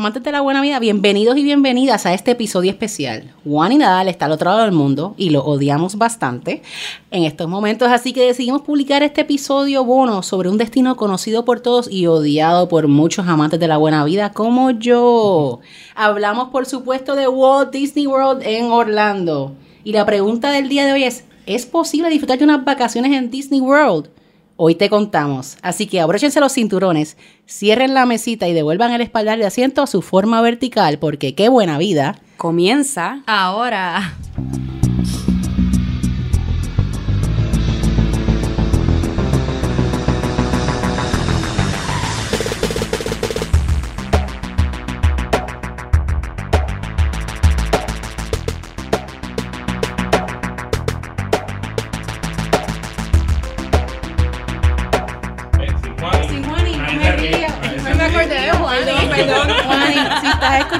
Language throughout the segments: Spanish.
Amantes de la buena vida, bienvenidos y bienvenidas a este episodio especial. Juan y Nadal está al otro lado del mundo y lo odiamos bastante en estos momentos, así que decidimos publicar este episodio bono sobre un destino conocido por todos y odiado por muchos amantes de la buena vida como yo. Hablamos, por supuesto, de Walt Disney World en Orlando. Y la pregunta del día de hoy es, ¿es posible disfrutar de unas vacaciones en Disney World? Hoy te contamos. Así que abróchense los cinturones, cierren la mesita y devuelvan el espaldar de asiento a su forma vertical, porque qué buena vida. Comienza ahora.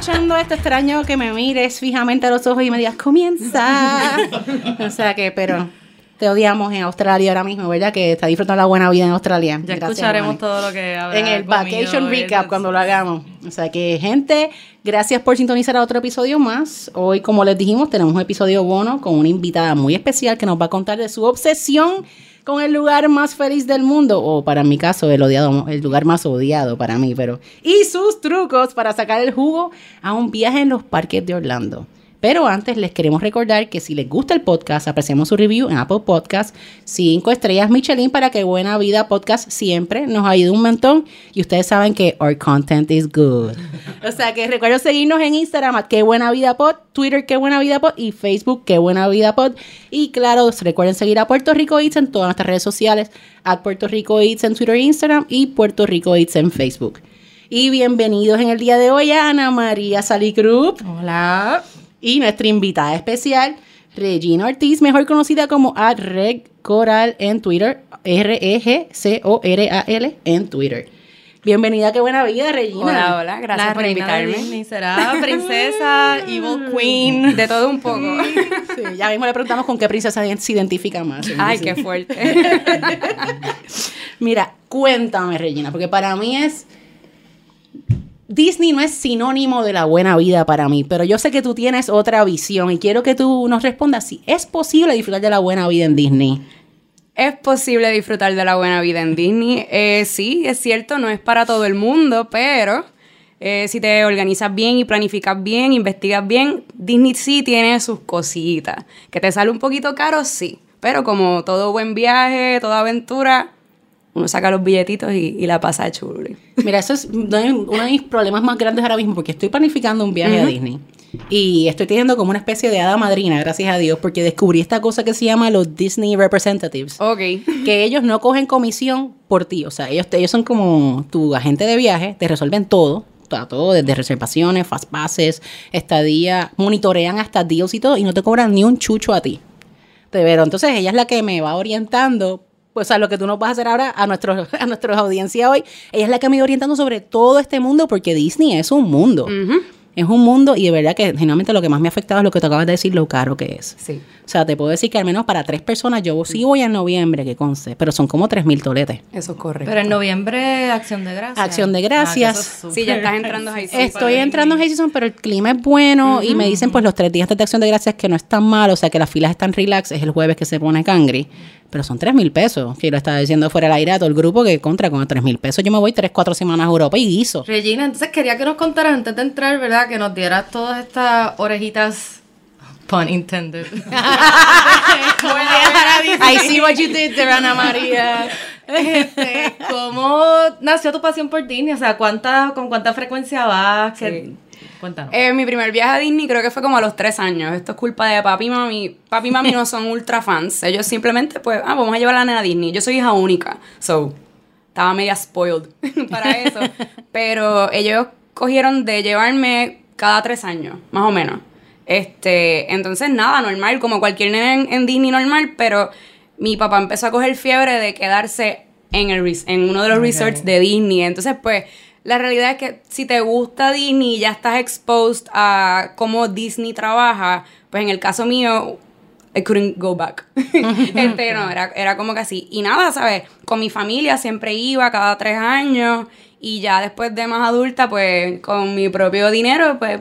Escuchando esto, extraño que me mires fijamente a los ojos y me digas, comienza. o sea que, pero te odiamos en Australia ahora mismo, ¿verdad? Que está disfrutando la buena vida en Australia. Ya escucharemos todo lo que En el Vacation Recap cuando lo hagamos. O sea que, gente, gracias por sintonizar a otro episodio más. Hoy, como les dijimos, tenemos un episodio bono con una invitada muy especial que nos va a contar de su obsesión el lugar más feliz del mundo, o para mi caso, el odiado, el lugar más odiado para mí, pero. Y sus trucos para sacar el jugo a un viaje en los parques de Orlando. Pero antes les queremos recordar que si les gusta el podcast, apreciamos su review en Apple Podcast, cinco estrellas Michelin para que Buena Vida Podcast siempre nos ayude un montón. Y ustedes saben que our content is good. o sea que recuerden seguirnos en Instagram, que Buena Vida Pod, Twitter, que Buena Vida Pod y Facebook, que Buena Vida Pod. Y claro, recuerden seguir a Puerto Rico Eats en todas nuestras redes sociales, a Puerto Rico Eats en Twitter e Instagram y Puerto Rico Eats en Facebook. Y bienvenidos en el día de hoy a Ana María Salicruz. Hola y nuestra invitada especial, Regina Ortiz, mejor conocida como Reg Coral en Twitter, R-E-G-C-O-R-A-L en Twitter. Bienvenida, qué buena vida, Regina. Hola, hola, gracias por invitarme. será princesa, evil queen, de todo un poco. Sí, ya mismo le preguntamos con qué princesa se identifica más. Ay, qué fuerte. Mira, cuéntame, Regina, porque para mí es Disney no es sinónimo de la buena vida para mí, pero yo sé que tú tienes otra visión y quiero que tú nos respondas si es posible disfrutar de la buena vida en Disney. Es posible disfrutar de la buena vida en Disney. Eh, sí, es cierto, no es para todo el mundo, pero eh, si te organizas bien y planificas bien, investigas bien, Disney sí tiene sus cositas. Que te sale un poquito caro, sí. Pero como todo buen viaje, toda aventura, uno saca los billetitos y, la pasa de chulo. Mira, eso es uno de mis problemas más grandes ahora mismo, porque estoy planificando un viaje a Disney. Y estoy teniendo como una especie de hada madrina, gracias a Dios, porque descubrí esta cosa que se llama los Disney Representatives. Ok. Que ellos no cogen comisión por ti. O sea, ellos, ellos son como tu agente de viaje, te resuelven todo, todo, desde reservaciones, fast passes, estadía, monitorean hasta deals y todo, y no te cobran ni un chucho a ti. Pero entonces ella es la que me va orientando pues, o sea, lo que tú nos vas a hacer ahora a, nuestros, a nuestra audiencia hoy, ella es la que me ido orientando sobre todo este mundo, porque Disney es un mundo. Es un mundo y de verdad que generalmente lo que más me ha afectado es lo que te acabas de decir, lo caro que es. Sí. O sea, te puedo decir que al menos para tres personas, yo sí voy en noviembre, que conste, pero son como tres mil toletes. Eso corre. Pero en noviembre, Acción de Gracias. Acción de Gracias. Ah, sí, ya estás entrando a High Estoy entrando a Season, pero el clima es bueno y me dicen pues los tres días de Acción de Gracias que no es tan mal, o sea que las filas están relax, es el jueves que se pone cangri. Pero son tres mil pesos. Que lo estaba diciendo fuera del aire a todo el grupo que contra con tres mil pesos. Yo me voy tres, cuatro semanas a Europa y guiso. Regina, entonces quería que nos contaras antes de entrar, ¿verdad? Que nos dieras todas estas orejitas. Pun intended. I see what you did there, Ana María. Este, ¿Cómo nació tu pasión por Disney? O sea, ¿cuánta, ¿con cuánta frecuencia vas? Sí. Cuéntanos. Eh, mi primer viaje a Disney creo que fue como a los tres años. Esto es culpa de papi y mami. Papi y mami no son ultra fans. Ellos simplemente, pues, ah, vamos a llevar a la nena a Disney. Yo soy hija única. So, estaba media spoiled para eso. Pero ellos cogieron de llevarme cada tres años, más o menos. Este, entonces nada, normal, como cualquier nena en, Disney normal, pero mi papá empezó a coger fiebre de quedarse en, el, en uno de los resorts de Disney. Entonces, pues, la realidad es que si te gusta Disney y ya estás exposed a cómo Disney trabaja, pues en el caso mío, I couldn't go back. este, no, era, era como que así. Y nada, ¿sabes? Con mi familia siempre iba cada tres años Y ya después de más adulta, pues con mi propio dinero, pues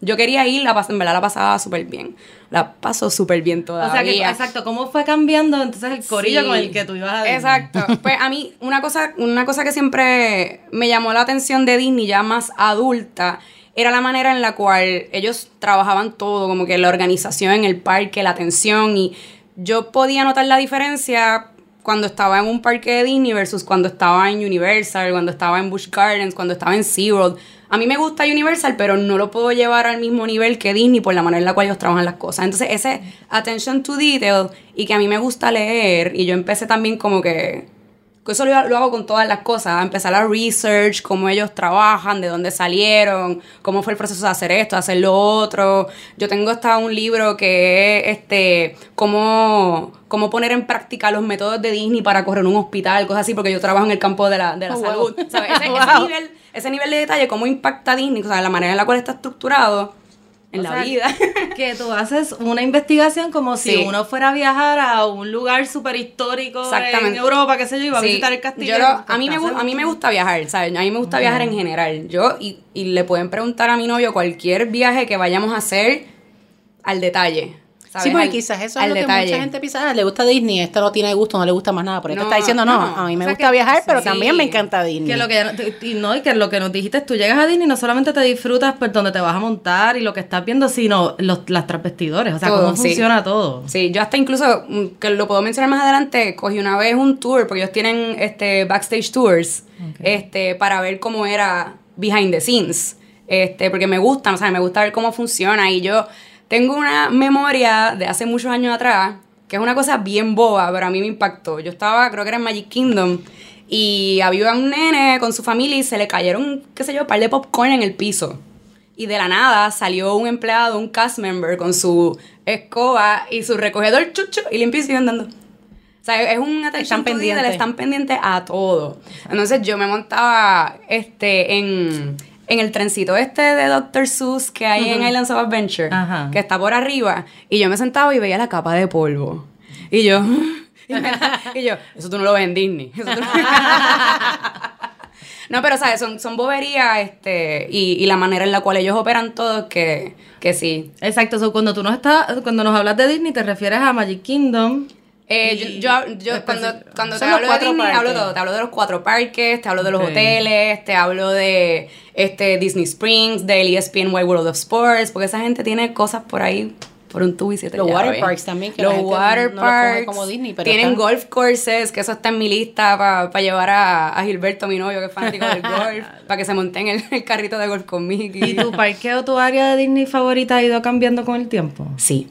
yo quería ir, la pas- en verdad la pasaba súper bien. La paso súper bien todavía. O sea que, exacto, ¿cómo fue cambiando entonces el corillo Sí. con el que tú ibas a Disney? Exacto. Pues a mí, una cosa, una cosa que siempre me llamó la atención de Disney, ya más adulta, era la manera en la cual ellos trabajaban todo, como que la organización en el parque, la atención, y yo podía notar la diferencia cuando estaba en un parque de Disney versus cuando estaba en Universal, cuando estaba en Busch Gardens, cuando estaba en SeaWorld. A mí me gusta Universal, pero no lo puedo llevar al mismo nivel que Disney por la manera en la cual ellos trabajan las cosas. Entonces, ese attention to detail y que a mí me gusta leer, y yo empecé también como que Eso lo, lo hago con todas las cosas, empezar la research, cómo ellos trabajan, de dónde salieron, cómo fue el proceso de hacer esto, hacer lo otro. Yo tengo hasta un libro que es este, cómo, cómo poner en práctica los métodos de Disney para correr un hospital, cosas así, porque yo trabajo en el campo de la, de la Oh, wow. salud. ¿sabes? Ese, ese Wow. nivel, ese nivel de detalle, cómo impacta Disney, o sea, la manera en la cual está estructurado en O la sea, vida. Que tú haces una investigación como si uno fuera a viajar a un lugar súper histórico en. Europa, qué sé yo, va a Sí, visitar el castillo. yo lo- a, mí me, a mí me gusta viajar, ¿sabes? A mí me gusta viajar en general. Yo, y, y le pueden preguntar a mi novio cualquier viaje que vayamos a hacer al detalle. ¿Sabes? Sí, porque Al- quizás eso es lo que detalle. mucha gente piensa, ah, le gusta Disney, esto no tiene gusto, no le gusta más nada. Por esto No, está diciendo, no, no. a mí me O sea gusta que- viajar, pero sí. también me encanta Disney. Que lo que, y no, y que lo que nos dijiste, tú llegas a Disney, no solamente te disfrutas pues donde te vas a montar y lo que estás viendo, sino los, las transvestidores, o sea, Todo, cómo sí. funciona todo. Sí, yo hasta incluso, mm, que lo puedo mencionar más adelante, cogí una vez un tour, porque ellos tienen este backstage tours, este, para ver cómo era behind the scenes. Este, porque me gustan, o sea, me gusta ver cómo funciona. Y yo tengo una memoria de hace muchos años atrás, que es una cosa bien boba, pero a mí me impactó. Yo estaba, creo que era en Magic Kingdom, y había un nene con su familia y se le cayeron, qué sé yo, un par de popcorn en el piso. Y de la nada salió un empleado, un cast member, con su escoba y su recogedor chucho y limpio y siguen andando. O sea, es un atención Están pendientes. están pendientes a todo. Entonces yo me montaba este en, en el trencito este de Dr. Seuss que hay en Islands of Adventure, Ajá. que está por arriba, y yo me sentaba y veía la capa de polvo. Y yo, y, me- y yo, eso tú no lo ves en Disney. Eso tú no- No, pero sabes, son, son boberías, este, y, y la manera en la cual ellos operan todo, que, que sí. Exacto, so, cuando tú nos estás, cuando nos hablas de Disney, te refieres a Magic Kingdom. Eh, Y- yo, yo, yo cuando, cuando te hablo de Disney, parques. hablo de todo. Te hablo de los cuatro parques, te hablo de los hoteles, te hablo de este Disney Springs, del ESPN Wide World of Sports, porque esa gente tiene cosas por ahí por un tubo y siete Los water parks también, que los la gente water no parks como Disney, pero tienen golf courses, que eso está en mi lista para llevar a, a Gilberto, mi novio, que es fanático del golf, para que se monte en el, el carrito de golf conmigo. ¿Y tu parque o tu área de Disney favorita ha ido cambiando con el tiempo? Sí.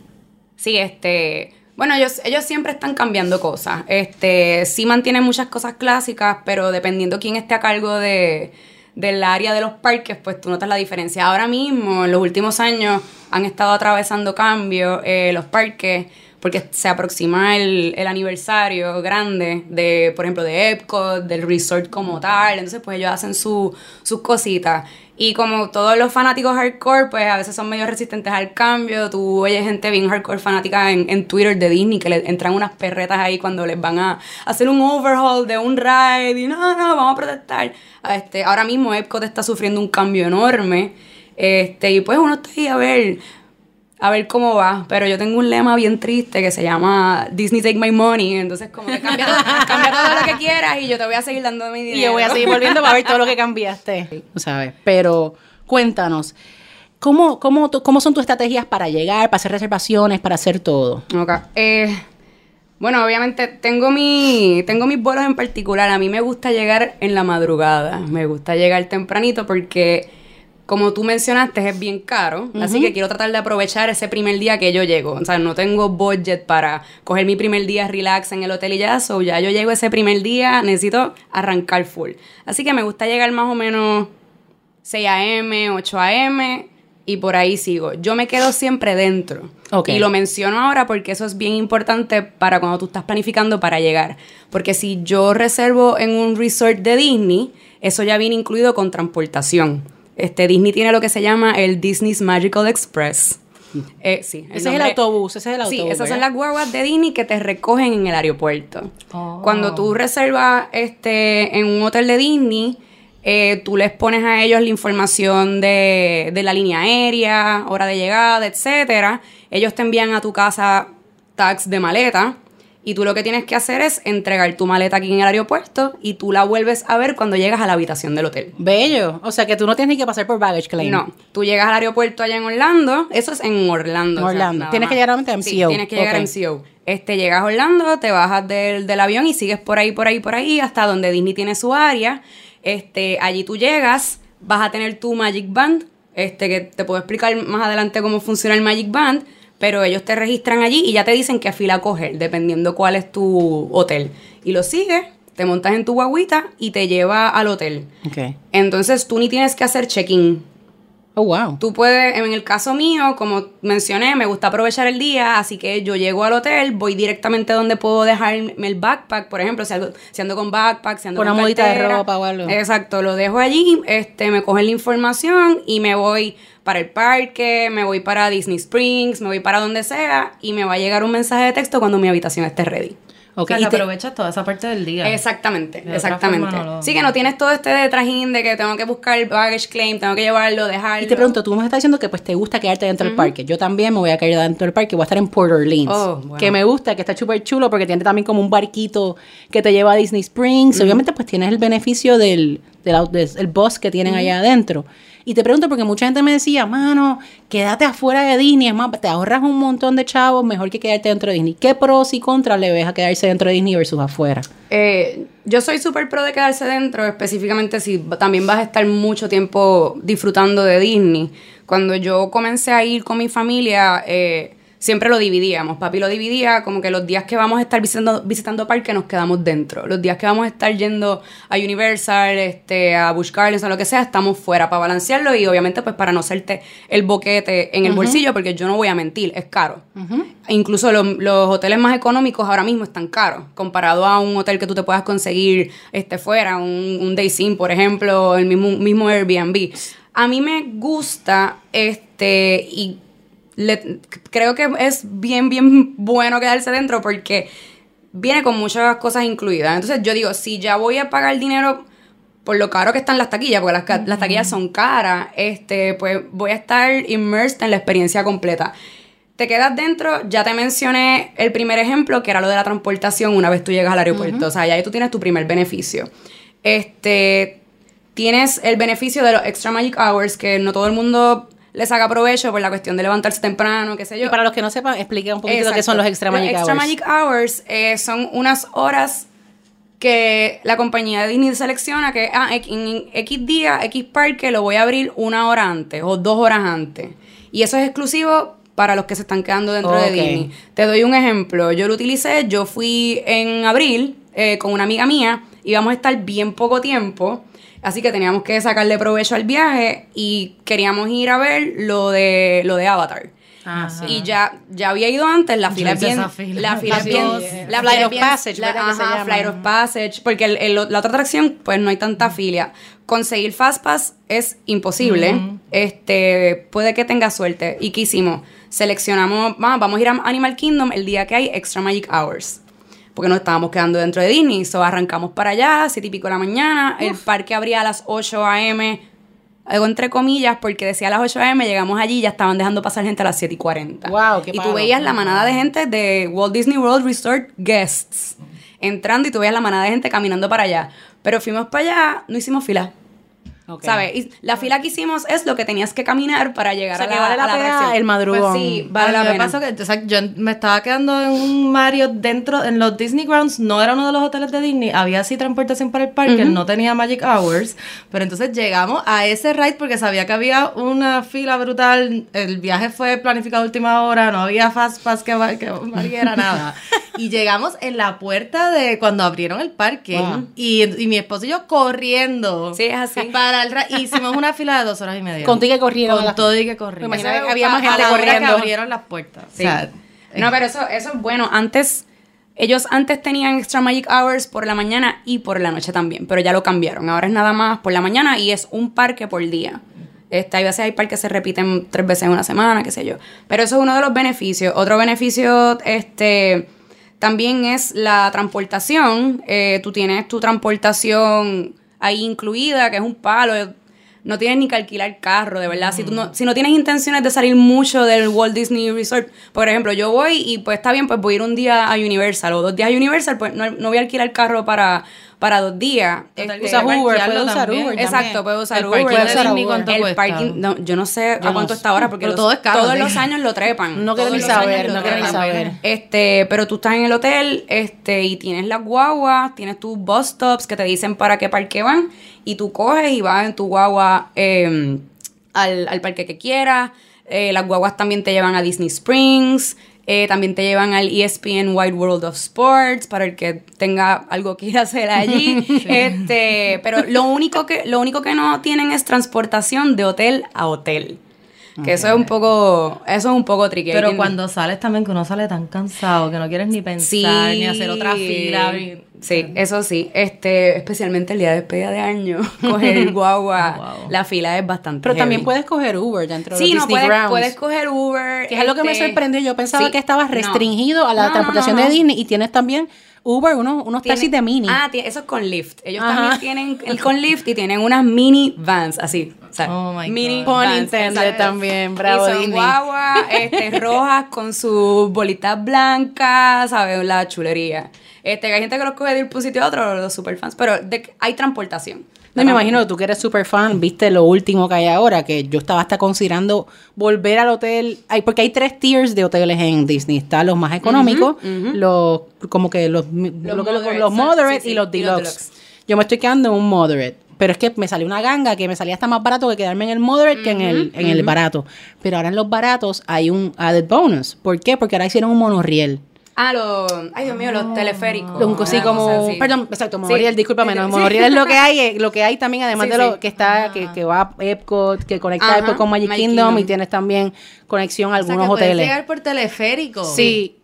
Sí, este. Bueno, ellos, ellos siempre están cambiando cosas. Este, sí mantienen muchas cosas clásicas, pero dependiendo quién esté a cargo de, del área de los parques, pues tú notas la diferencia. Ahora mismo, en los últimos años, han estado atravesando cambios eh, los parques, porque se aproxima el, el aniversario grande de, por ejemplo, de Epcot, del resort como tal. Entonces, pues ellos hacen su, sus cositas. Y como todos los fanáticos hardcore, pues a veces son medio resistentes al cambio. Tú oyes gente bien hardcore fanática en, en Twitter de Disney que le entran unas perretas ahí cuando les van a hacer un overhaul de un ride y no, no, vamos a protestar. Este, ahora mismo Epcot está sufriendo un cambio enorme. Este, y pues uno está ahí a ver, a ver cómo va. Pero yo tengo un lema bien triste que se llama Disney Take My Money. Entonces, como que cambia, todo- cambia todo lo que quieras y yo te voy a seguir dando mi dinero. Y yo voy a seguir volviendo para ver todo lo que cambiaste. Sabes. Pero cuéntanos, ¿cómo, cómo, tú- ¿cómo son tus estrategias para llegar, para hacer reservaciones, para hacer todo? Ok. Eh, bueno, obviamente tengo mi tengo mis vuelos en particular. A mí me gusta llegar en la madrugada. Me gusta llegar tempranito porque, como tú mencionaste, es bien caro. Así que quiero tratar de aprovechar ese primer día que yo llego. O sea, no tengo budget para coger mi primer día relax en el hotel y ya. So, ya yo llego ese primer día, necesito arrancar full. Así que me gusta llegar más o menos 6 a.m., 8 a.m. y por ahí sigo. Yo me quedo siempre dentro. Ok. Y lo menciono ahora porque eso es bien importante para cuando tú estás planificando para llegar. Porque si yo reservo en un resort de Disney, eso ya viene incluido con transportación. Este, Disney tiene lo que se llama el Disney's Magical Express. Eh, sí, Ese es el autobús, ese es el Sí, autobús, esas son ¿verdad? las guaguas de Disney que te recogen en el aeropuerto. Oh. Cuando tú reservas este, en un hotel de Disney, Eh, tú les pones a ellos la información de, de la línea aérea, hora de llegada, etcétera. Ellos te envían a tu casa tags de maleta. Y tú lo que tienes que hacer es entregar tu maleta aquí en el aeropuerto y tú la vuelves a ver cuando llegas a la habitación del hotel. Bello. O sea que tú no tienes ni que pasar por baggage claim. No, tú llegas al aeropuerto allá en Orlando, eso es en Orlando. En o sea, Orlando. Tienes que llegar a Sí, MCO. tienes que llegar Ok. a MCO. Este, llegas a Orlando, te bajas del, del avión y sigues por ahí, por ahí, por ahí, hasta donde Disney tiene su área. Este, allí tú llegas, vas a tener tu Magic Band, este, que te puedo explicar más adelante cómo funciona el Magic Band, pero ellos te registran allí y ya te dicen qué fila coger, dependiendo cuál es tu hotel. Y lo sigues, te montas en tu guaguita y te lleva al hotel. Ok. Entonces tú ni tienes que hacer check-in. Oh, wow. Tú puedes, en el caso mío, como mencioné, me gusta aprovechar el día, así que yo llego al hotel, voy directamente donde puedo dejarme el backpack, por ejemplo, si, algo- si ando con backpack, si ando Con con una mudita de cartera. ropa o algo. Exacto, lo dejo allí, este, me cogen la información y me voy para el parque, me voy para Disney Springs, me voy para donde sea y me va a llegar un mensaje de texto cuando mi habitación esté ready. Ok, O sea, y te- aprovechas toda esa parte del día. Exactamente, De exactamente. no lo- Sí que no tienes todo este de trajín de que tengo que buscar el baggage claim, tengo que llevarlo, dejarlo. Y te pregunto, tú me estás diciendo que pues te gusta quedarte dentro del parque. Yo también me voy a quedar dentro del parque. Voy a estar en Port Orleans. Oh, bueno. Que me gusta, que está súper chulo porque tiene también como un barquito que te lleva a Disney Springs. Obviamente pues tienes el beneficio del, del, out- del- el bus que tienen allá adentro. Y te pregunto porque mucha gente me decía, mano, quédate afuera de Disney. Es más, te ahorras un montón de chavos, mejor que quedarte dentro de Disney. ¿Qué pros y contras le ves a quedarse dentro de Disney versus afuera? Eh, yo soy súper pro de quedarse dentro, específicamente si también vas a estar mucho tiempo disfrutando de Disney. Cuando yo comencé a ir con mi familia, eh, siempre lo dividíamos. Papi lo dividía como que los días que vamos a estar visitando, visitando parques nos quedamos dentro. Los días que vamos a estar yendo a Universal, este, a Busch Gardens o lo que sea, estamos fuera para balancearlo y obviamente pues para no hacerte el boquete en el bolsillo, porque yo no voy a mentir, es caro. Incluso lo- los hoteles más económicos ahora mismo están caros, comparado a un hotel que tú te puedas conseguir este, fuera, un, un Day Inn, por ejemplo, el mismo, mismo Airbnb. A mí me gusta este y le- creo que es bien, bien bueno quedarse dentro porque viene con muchas cosas incluidas. Entonces yo digo, si ya voy a pagar dinero por lo caro que están las taquillas, porque las taquillas son caras, este, pues voy a estar immersed en la experiencia completa. Te quedas dentro, ya te mencioné el primer ejemplo, que era lo de la transportación una vez tú llegas al aeropuerto. O sea, ya ahí tú tienes tu primer beneficio. Este, tienes el beneficio de los extra magic hours, que no todo el mundo le saca provecho por la cuestión de levantarse temprano, qué sé yo. Y para los que no sepan, explica un poquito Exacto. qué son los Extra Magic Extra Hours. Magic Hours eh, son unas horas que la compañía de Disney selecciona que ah, en X día, X parque lo voy a abrir una hora antes o dos horas antes. Y eso es exclusivo para los que se están quedando dentro de Disney. Te doy un ejemplo. Yo lo utilicé, yo fui en abril eh, con una amiga mía, íbamos a estar bien poco tiempo. Así que teníamos que sacarle provecho al viaje y queríamos ir a ver lo de lo de Avatar. Ah, sí. Y ya, ya había ido antes, la fila es bien. fila. La fila es bien. La Flight of Passage, la- ¿verdad que se ajá, llama? Flight of Passage. Porque el- el- la otra atracción, pues no hay tanta fila. Conseguir Fastpass es imposible. Este, puede que tenga suerte. ¿Y qué hicimos? Seleccionamos, "Ah, vamos a ir a Animal Kingdom el día que hay Extra Magic Hours. Porque nos estábamos quedando dentro de Disney. So arrancamos para allá, siete y pico de la mañana. El parque abría a las 8 a.m. Algo entre comillas, porque decía a las 8 a.m. llegamos allí y ya estaban dejando pasar gente a las 7 y 40. Wow, qué y tú veías la manada de gente de Walt Disney World Resort Guests entrando y tú veías la manada de gente caminando para allá. Pero fuimos para allá, no hicimos fila. Ok. ¿Sabes? Y la fila que hicimos es lo que tenías que caminar para llegar O sea, a que la, vale la a la pena atracción. el madrugón. Pues sí, vale la pena. pasó que, o sea, yo me estaba quedando en un Mario dentro, en los Disney Grounds, no era uno de los hoteles de Disney, había sí transportación para el parque, no tenía Magic Hours, pero entonces llegamos a ese ride porque sabía que había una fila brutal, el viaje fue planificado a última hora, no había Fast Pass que, que valiera nada. Y llegamos en la puerta de cuando abrieron el parque Wow. y, y mi esposo y yo corriendo. Sí, es así. Para hicimos una fila de dos horas y media. Contigo que corrieron. Con todo y que corrieron. Me imagino que había más gente corriendo. que abrieron las puertas. Sí. O sea, no, pero eso, eso es bueno. Antes, ellos antes tenían Extra Magic Hours por la mañana y por la noche también, pero ya lo cambiaron. Ahora es nada más por la mañana y es un parque por día. Este, hay veces hay parques que se repiten tres veces en una semana, qué sé yo. Pero eso es uno de los beneficios. Otro beneficio, este, también es la transportación. Eh, tú tienes tu transportación ahí incluida, que es un palo. No tienes ni que alquilar carro, de verdad. Si, tú no, si no tienes intenciones de salir mucho del Walt Disney Resort, por ejemplo, yo voy y pues está bien, pues voy a ir un día a Universal o dos días a Universal, pues no, no voy a alquilar carro para, para dos días. Este, Usas Uber, puedes usar también. Uber. Exacto, puedo usar El Uber. usar parking, no, yo no sé Yo a cuánto no está ahora porque los- todo es caro, todos sí. los años lo trepan. No quiero ni saber, no quiero ni saber. Este, pero tú estás en el hotel, este, y tienes las guaguas, tienes tus bus stops que te dicen para qué parque van, y tú coges y vas en tu guagua eh, al, al parque que quieras. Eh, las guaguas también te llevan a Disney Springs. eh, también te llevan al ESPN Wide World of Sports para el que tenga algo que ir a hacer allí. este, pero lo único que lo único que no tienen es transportación de hotel a hotel. Que eso es un poco eso es un poco tricky. Pero cuando sales también, que uno sale tan cansado, que no quieres ni pensar, Sí. ni hacer otra fila. ni- Sí, eso sí. Este, especialmente el día de despedida de año, coger el guagua, Wow. la fila es bastante Pero también puedes coger Uber dentro de Sí, los no, Disney puedes, Grounds. puedes coger Uber. Que es algo que me este, sorprendió. Yo pensaba sí, que estabas no. restringido a la No, transportación de Disney y tienes también Uber, unos, unos taxis de mini. Ah, eso es con Lyft. Ellos Ajá. también tienen el con Lyft y tienen unas mini vans, así. O sea, Oh my mini God. Intended exacto. también, bravo y son Disney. guaguas este, rojas con sus bolitas blancas, ¿sabes? La chulería. Este, hay gente que los coge de ir por un sitio a otro, los superfans, pero de- hay transportación. No, me imagino tú que eres super fan, viste lo último que hay ahora, que yo estaba hasta considerando volver al hotel, hay, porque hay tres tiers de hoteles en Disney, están los más económicos, los como que los, los, moderate, los sí, moderate sí, y los y los deluxe. deluxe. Yo me estoy quedando en un moderate, pero es que me salió una ganga que me salía hasta más barato que quedarme en el moderate que en el en el barato. Pero ahora en los baratos hay un added bonus. ¿Por qué? Porque ahora hicieron un monorriel. Ah, los. Ay, Dios mío, los teleféricos. Un así Una como, perdón, exacto, Sí. monorriel, discúlpame, no, Sí. monorriel es lo que hay, eh, lo que hay también, además Sí, de lo sí. que está, que, que va a Epcot, que conecta Ajá, Epcot con Magic, Magic Kingdom, Kingdom. y tienes también conexión a O sea, algunos que puedes hoteles. llegar por teleférico. Sí.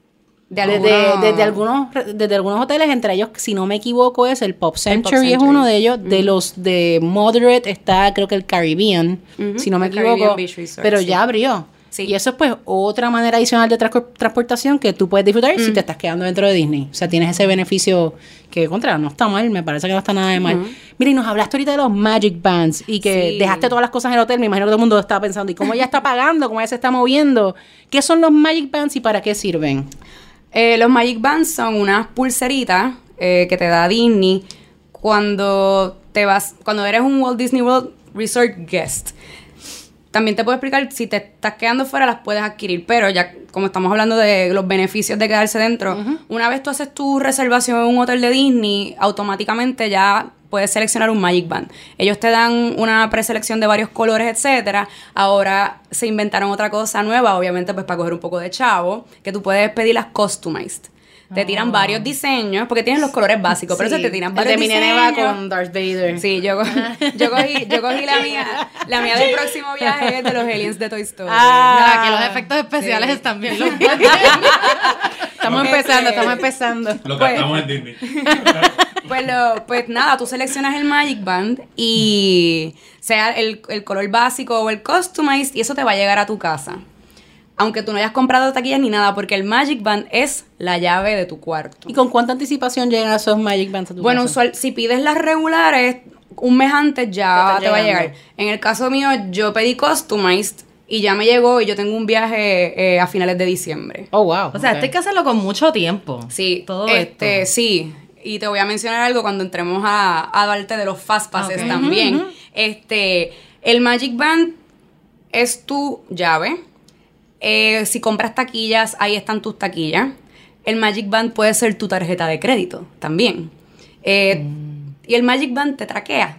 De Desde, algunos- desde algunos desde algunos hoteles, entre ellos, si no me equivoco, es el Pop Century, es Century. uno de ellos. De los de Moderate está, creo que el Caribbean, si no me el equivoco. Beach Resort, pero sí. ya abrió. Sí. Y eso es pues otra manera adicional de transco- transportación que tú puedes disfrutar si te estás quedando dentro de Disney. O sea, tienes ese beneficio que, contra, no está mal, me parece que no está nada de mal. Mira, y nos hablaste ahorita de los Magic Bands y que Sí. dejaste todas las cosas en el hotel. Me imagino que todo el mundo estaba pensando, ¿y cómo ella está pagando? ¿Cómo ella se está moviendo? ¿Qué son los Magic Bands y para qué sirven? Eh, los Magic Bands son unas pulseritas eh, que te da Disney cuando te vas, cuando eres un Walt Disney World Resort guest. También te puedo explicar, si te estás quedando fuera las puedes adquirir, pero ya como estamos hablando de los beneficios de quedarse dentro, una vez tú haces tu reservación en un hotel de Disney, automáticamente ya puedes seleccionar un Magic Band. Ellos te dan una preselección de varios colores, etcétera. Ahora se inventaron otra cosa nueva, obviamente pues para coger un poco de chavo, que tú puedes pedirlas customized. Te tiran varios diseños, porque tienen los colores básicos, pero se te tiran El varios de mi nene va diseños. con Darth Vader. Sí, yo, co- yo cogí, yo cogí la mía, la mía del próximo viaje es de los aliens de Toy Story. Ah. Que los efectos especiales Sí. están bien. los- Estamos Este- empezando, estamos empezando. Lo Pues- cantamos en Disney. Pues, lo- pues nada, tú seleccionas el Magic Band y sea el, el color básico o el customized y eso te va a llegar a tu casa. Aunque tú no hayas comprado taquillas ni nada, porque el Magic Band es la llave de tu cuarto. ¿Y con cuánta anticipación llegan esos Magic Bands a tu Bueno, casa? usual, si pides las regulares, un mes antes ya Te te, va a llegar. En el caso mío, yo pedí customized y ya me llegó y yo tengo un viaje eh, a finales de diciembre. Oh, wow. O sea, ok. esto hay que hacerlo con mucho tiempo. Sí, Todo este, esto. sí. Y te voy a mencionar algo cuando entremos a, a darte de los fast passes también. Este, el Magic Band es tu llave. Eh, si compras taquillas, ahí están tus taquillas. El Magic Band puede ser tu tarjeta de crédito también. Eh, Y el Magic Band te traquea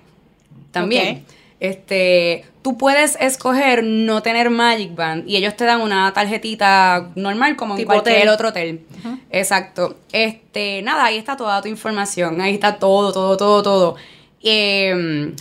también. Este, tú puedes escoger no tener Magic Band y ellos te dan una tarjetita normal como en cualquier hotel. otro hotel. Exacto. Este, nada, ahí está toda tu información, ahí está todo, todo, todo, todo. Eh,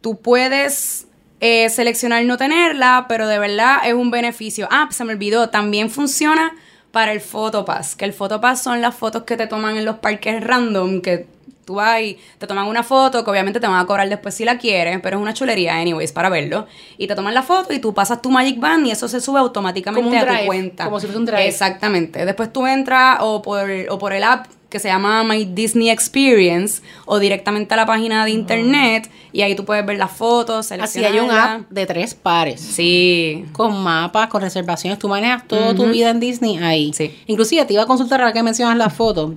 tú puedes eh, seleccionar no tenerla, pero de verdad es un beneficio. Ah, se me olvidó, también funciona para el Photopass, que el Photopass son las fotos que te toman en los parques random, que tú vas y te toman una foto, que obviamente te van a cobrar después si la quieres, pero es una chulería, anyways, para verlo. Y te toman la foto y tú pasas tu Magic Band y eso se sube automáticamente Como un a drive, tu cuenta. como si fuese un drive. Exactamente. Después tú entras o por, o por el app que se llama My Disney Experience o directamente a la página de internet y ahí tú puedes ver las fotos, Así hay un app de tres pares. Sí. Con mapas, con reservaciones, tú manejas toda tu vida en Disney ahí. Sí. Inclusive te iba a consultar ahora que mencionas las fotos.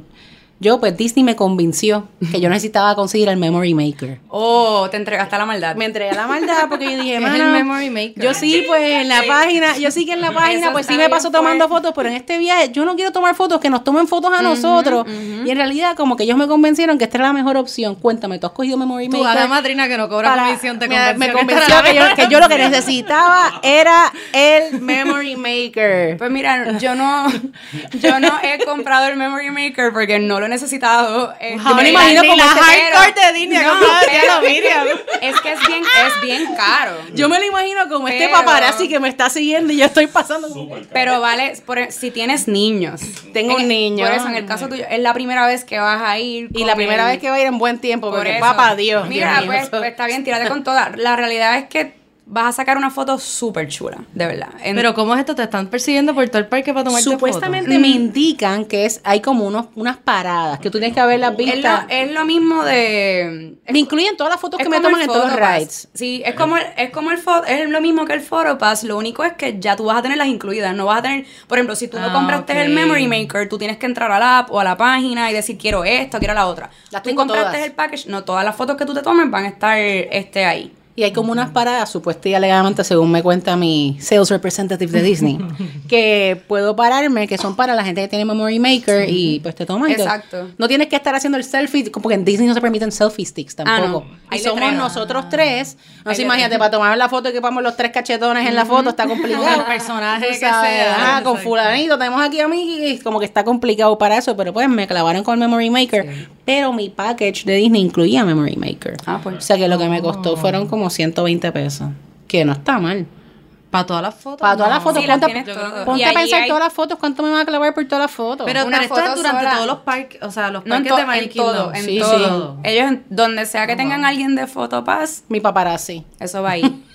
Yo, pues Disney me convenció que yo necesitaba conseguir el Memory Maker. Oh, te entregaste a la maldad. Me entregué a la maldad porque yo dije, es "Mano, el Memory Maker? Yo sí, pues en la página, yo sí que en la página, Eso pues sí me paso tomando fuerte. fotos, pero en este viaje yo no quiero tomar fotos, que nos tomen fotos a nosotros. Y en realidad, como que ellos me convencieron que esta era la mejor opción. Cuéntame, ¿tú has cogido Memory Tu Maker? hada madrina que no cobra para- comisión te me, convenció, me que convenció que, la yo, que yo lo que necesitaba era el Memory Maker. Pues mira, yo no, yo no he comprado el Memory Maker porque no lo necesitado. este, Yo me lo imagino como la este hardcore de Disney, No. Es que es bien, es bien caro. Yo me lo imagino como este Pero- paparazzi que me está siguiendo y yo estoy pasando. Pero vale, por- si tienes niños. Tengo En- un niño. Por eso, en el caso tuyo, es la primera vez que vas a ir. Y la primera el- vez que va a ir en buen tiempo, por porque eso. papá Dios. Mira, Dios pues, pues está bien, tírate con toda. La realidad es que vas a sacar una foto súper chula, de verdad. En- Pero ¿cómo es esto? ¿Te están persiguiendo por todo el parque para tomarte Supuestamente me indican que es hay como unos, unas paradas que tú tienes que haberlas es, vistas. lo, es lo mismo de. Me incluyen todas las fotos que me toman en todos los rides. Sí, es como el, es como el es lo mismo que el Photopass, lo único es que ya tú vas a tener las incluidas, no vas a tener, por ejemplo, si tú no Ah, compraste el Memory Maker, tú tienes que entrar a la app o a la página y decir quiero esto, quiero la otra. Las tú compraste todas. el package, no todas las fotos que tú te tomes van a estar este ahí. Y hay como unas paradas, supuestamente y alegadamente, según me cuenta mi sales representative de Disney, que puedo pararme, que son para la gente que tiene Memory Maker y pues te toman. Exacto. No tienes que estar haciendo el selfie, porque en Disney no se permiten selfie sticks tampoco. Ah, no. Y somos letreros. nosotros tres. No sé, imagínate, para tomar la foto y que los tres cachetones en la foto, está complicado. Personaje que sea. ajá, con fulanito, tenemos aquí a mí y como que está complicado para eso, pero pues me clavaron con Memory Maker. Pero mi package de Disney incluía Memory Maker. Ah, pues. O sea que lo que me costó fueron como 120 pesos. Que no está mal. Para todas las fotos. Para todas no. las fotos, Sí, las ponte, a pensar hay- todas las fotos, ¿cuánto me van a clavar por todas las fotos? Pero, pero esto es durante sola. todos los parques, o sea, los No en, parques to- de en Magic todo, en Sí, todo. sí. Ellos, en- donde sea que tengan alguien de Photopass, mi paparazzi. eso va ahí.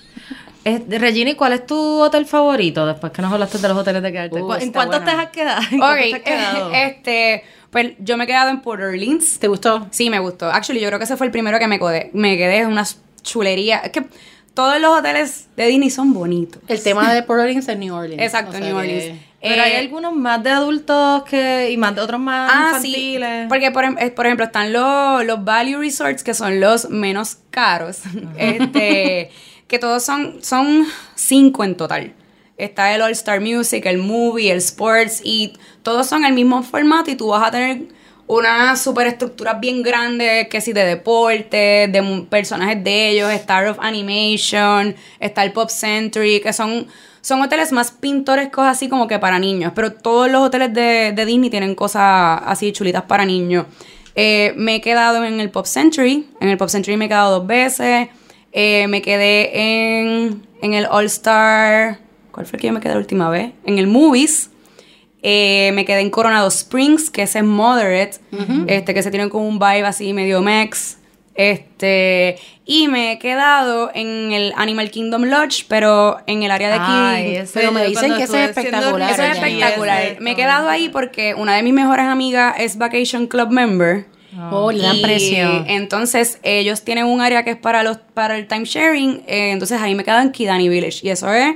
Eh, Regina, ¿y ¿cuál es tu hotel favorito después que nos hablaste de los hoteles de quedarte? Uh, ¿En cuántos te has quedado? ¿En cuántos ok, te has quedado? este, pues yo me he quedado en Port Orleans. ¿Te gustó? Sí, me gustó. Actually, yo creo que ese fue el primero que me quedé. Me quedé en una chulería. Es que todos los hoteles de Disney son bonitos. El tema de Port Orleans es New Orleans. Exacto, O sea New que- Orleans. Pero hay Eh, algunos más de adultos que y más de otros más Ah, sí. infantiles. Porque, por, em- eh, por ejemplo, están los, los Value Resorts, que son los menos caros. este, que todos son, son cinco en total. Está el All Star Music, el Movie, el Sports, y todos son el mismo formato y tú vas a tener una superestructura bien grande, que si de deporte, de personajes de ellos, Star of Animation, está el Pop Century, que son, son hoteles más pintorescos así como que para niños, pero todos los hoteles de, de Disney tienen cosas así chulitas para niños. Eh, me he quedado en el Pop Century, en el Pop Century me he quedado dos veces, Eh, me quedé en, en el All Star, ¿cuál fue el que yo me quedé la última vez? En el Movies. Eh, me quedé en Coronado Springs, que ese es moderate, este, que se tiene como un vibe así medio mex. Este, y me he quedado en el Animal Kingdom Lodge, pero en el área de aquí. Ay, Pero me dicen que ese es espectacular, Eso es espectacular. Me he quedado ahí porque una de mis mejores amigas es Vacation Club member. Oh, Y. Entonces, ellos tienen un área que es para los para el timesharing. eh, entonces, ahí me quedo en Kidani Village. Y eso es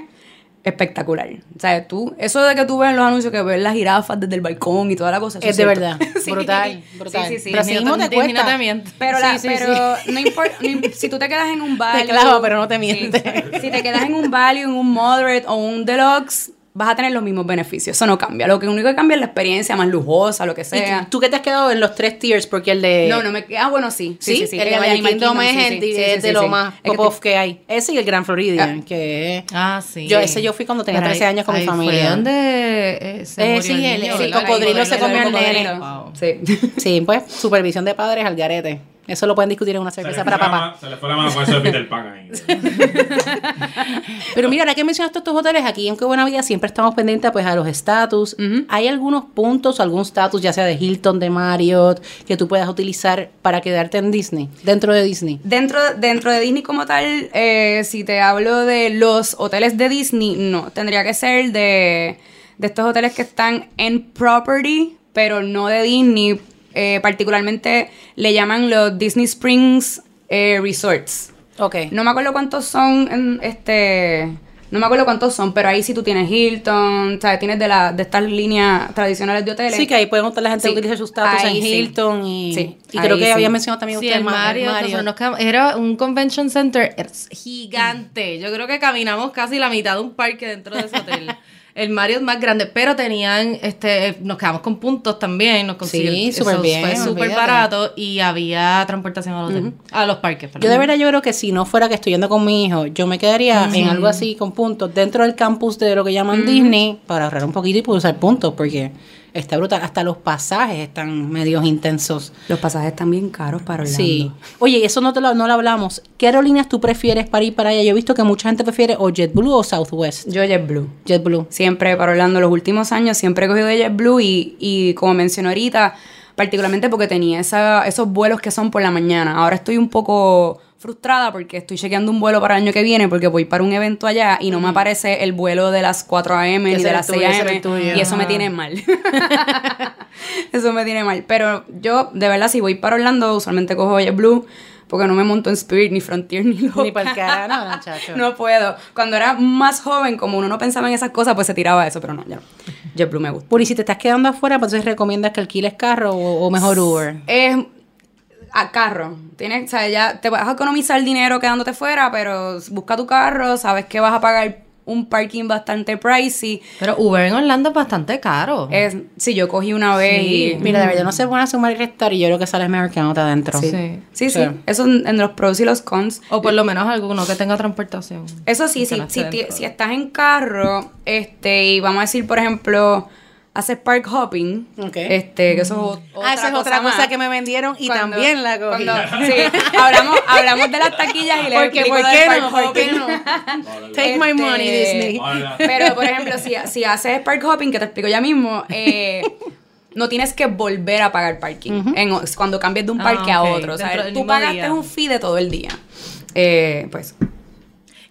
espectacular. O sea, tú, eso de que tú ves en los anuncios que ves las jirafas desde el balcón y toda la cosa. Es de verdad. Sí. Brutal, brutal. Sí, sí, sí. Pero te Disney no cuesta. te miente. Pero, la, Sí, sí, pero no importa, no si tú te quedas en un value. clava, pero no te miente. Sí. Si te quedas en un value, en un moderate o un deluxe, vas a tener los mismos beneficios. Eso no cambia. Lo que único que cambia es la experiencia más lujosa, lo que ¿Y sea. tú que te has quedado en los tres tiers? Porque el de... No, no me Ah, bueno, sí. Sí, sí, sí. el de Magic Kingdom es, sí, el sí, de, sí, sí, es de sí, lo sí. más pop-off tú- que hay. Ese y el Grand Floridian, Ah. que Ah, sí. Yo- ese yo fui cuando tenía Pero 13 años con mi familia. Fue donde eh, se Eh, sí, el el- el cocodrilo se El comió al cocodrilo. nene. Sí. Sí, pues, supervisión de padres al garete. Eso lo pueden discutir en una cerveza para papá. se le fue la mano con eso de Peter Pan ahí. Pero mira, ahora que mencionaste estos hoteles, aquí en Qué Buena Vida siempre estamos pendientes pues a los estatus. ¿Hay algunos puntos, algún estatus, ya sea de Hilton, de Marriott, que tú puedas utilizar para quedarte en Disney, dentro de Disney? Dentro, dentro de Disney como tal, eh, si te hablo de los hoteles de Disney, no. Tendría que ser de, de estos hoteles que están en property, pero no de Disney. Eh, particularmente le llaman los Disney Springs eh, Resorts. Ok. No me acuerdo cuántos son en este. No me acuerdo cuántos son, pero ahí sí tú tienes Hilton, ¿sabes? Tienes de, la, de estas líneas tradicionales de hoteles. Sí, que ahí pueden estar la gente Sí. utiliza sus status Ahí en sí. Hilton y, Sí, y creo que sí. había mencionado también Sí, usted el Ma- Mario, quedamos- era un convention center gigante. Yo creo que caminamos casi la mitad de un parque dentro de ese hotel. El Mario es más grande, pero tenían, este, nos quedamos con puntos también, nos consiguieron. Sí, súper bien, Fue súper barato y había transportación al hotel, a los parques. Yo de verdad yo creo que si no fuera que estoy yendo con mi hijo, yo me quedaría en algo así con puntos dentro del campus de lo que llaman Disney para ahorrar un poquito y poder usar puntos porque está brutal. Hasta los pasajes están medios intensos. Los pasajes están bien caros para Orlando. Sí. Oye, eso no te lo, no lo hablamos. ¿Qué aerolíneas tú prefieres para ir para allá? Yo he visto que mucha gente prefiere o JetBlue o Southwest. Yo JetBlue. JetBlue. Siempre para Orlando, los últimos años, siempre he cogido de JetBlue y, y como mencioné ahorita, particularmente porque tenía esa, esos vuelos que son por la mañana. Ahora estoy un poco frustrada porque estoy chequeando un vuelo para el año que viene porque voy para un evento allá y no me aparece el vuelo de las 4 a.m. ni de las el tuyo, 6 ese era a.m. y eso me tiene mal. eso me tiene mal. Pero yo, de verdad, si voy para Orlando, usualmente cojo JetBlue porque no me monto en Spirit, ni Frontier, ni loca. Ni para el cara, no, no, chacho. No puedo. Cuando era más joven, como uno no pensaba en esas cosas, pues se tiraba eso, pero no, ya no. JetBlue me gusta. Puri, si te estás quedando afuera, pues recomiendas que alquiles carro o, o mejor Uber. Es a carro. Tienes, o sea, ya te vas a economizar el dinero quedándote fuera, pero busca tu carro, sabes que vas a pagar un parking bastante pricey. Pero Uber en Orlando es bastante caro. Es, sí, yo cogí una vez y... Mira, de verdad, no se pueden sumar y restar y yo creo que sale mejor quedándote adentro. Sí. Sí, sí, Sí. Eso en los pros y los cons. O por lo menos alguno que tenga transportación. Eso sí, si, si, si estás en carro, este, y vamos a decir, por ejemplo, haces park hopping, Ok. este, que eso es ah, esa es otra cosa que me vendieron y Cuando- también la cogí. cuando- sí, hablamos, hablamos de las taquillas y le Porque, ¿por qué park no? ¿Por qué hopping. no? Take my Este, money, Disney. Hola. Pero, por ejemplo, si, si haces park hopping, que te explico ya mismo, eh, no tienes que volver a pagar parking en- cuando cambies de un Ah, parque a otro. O sea, tú pagaste día. un fee de todo el día. Eh, pues,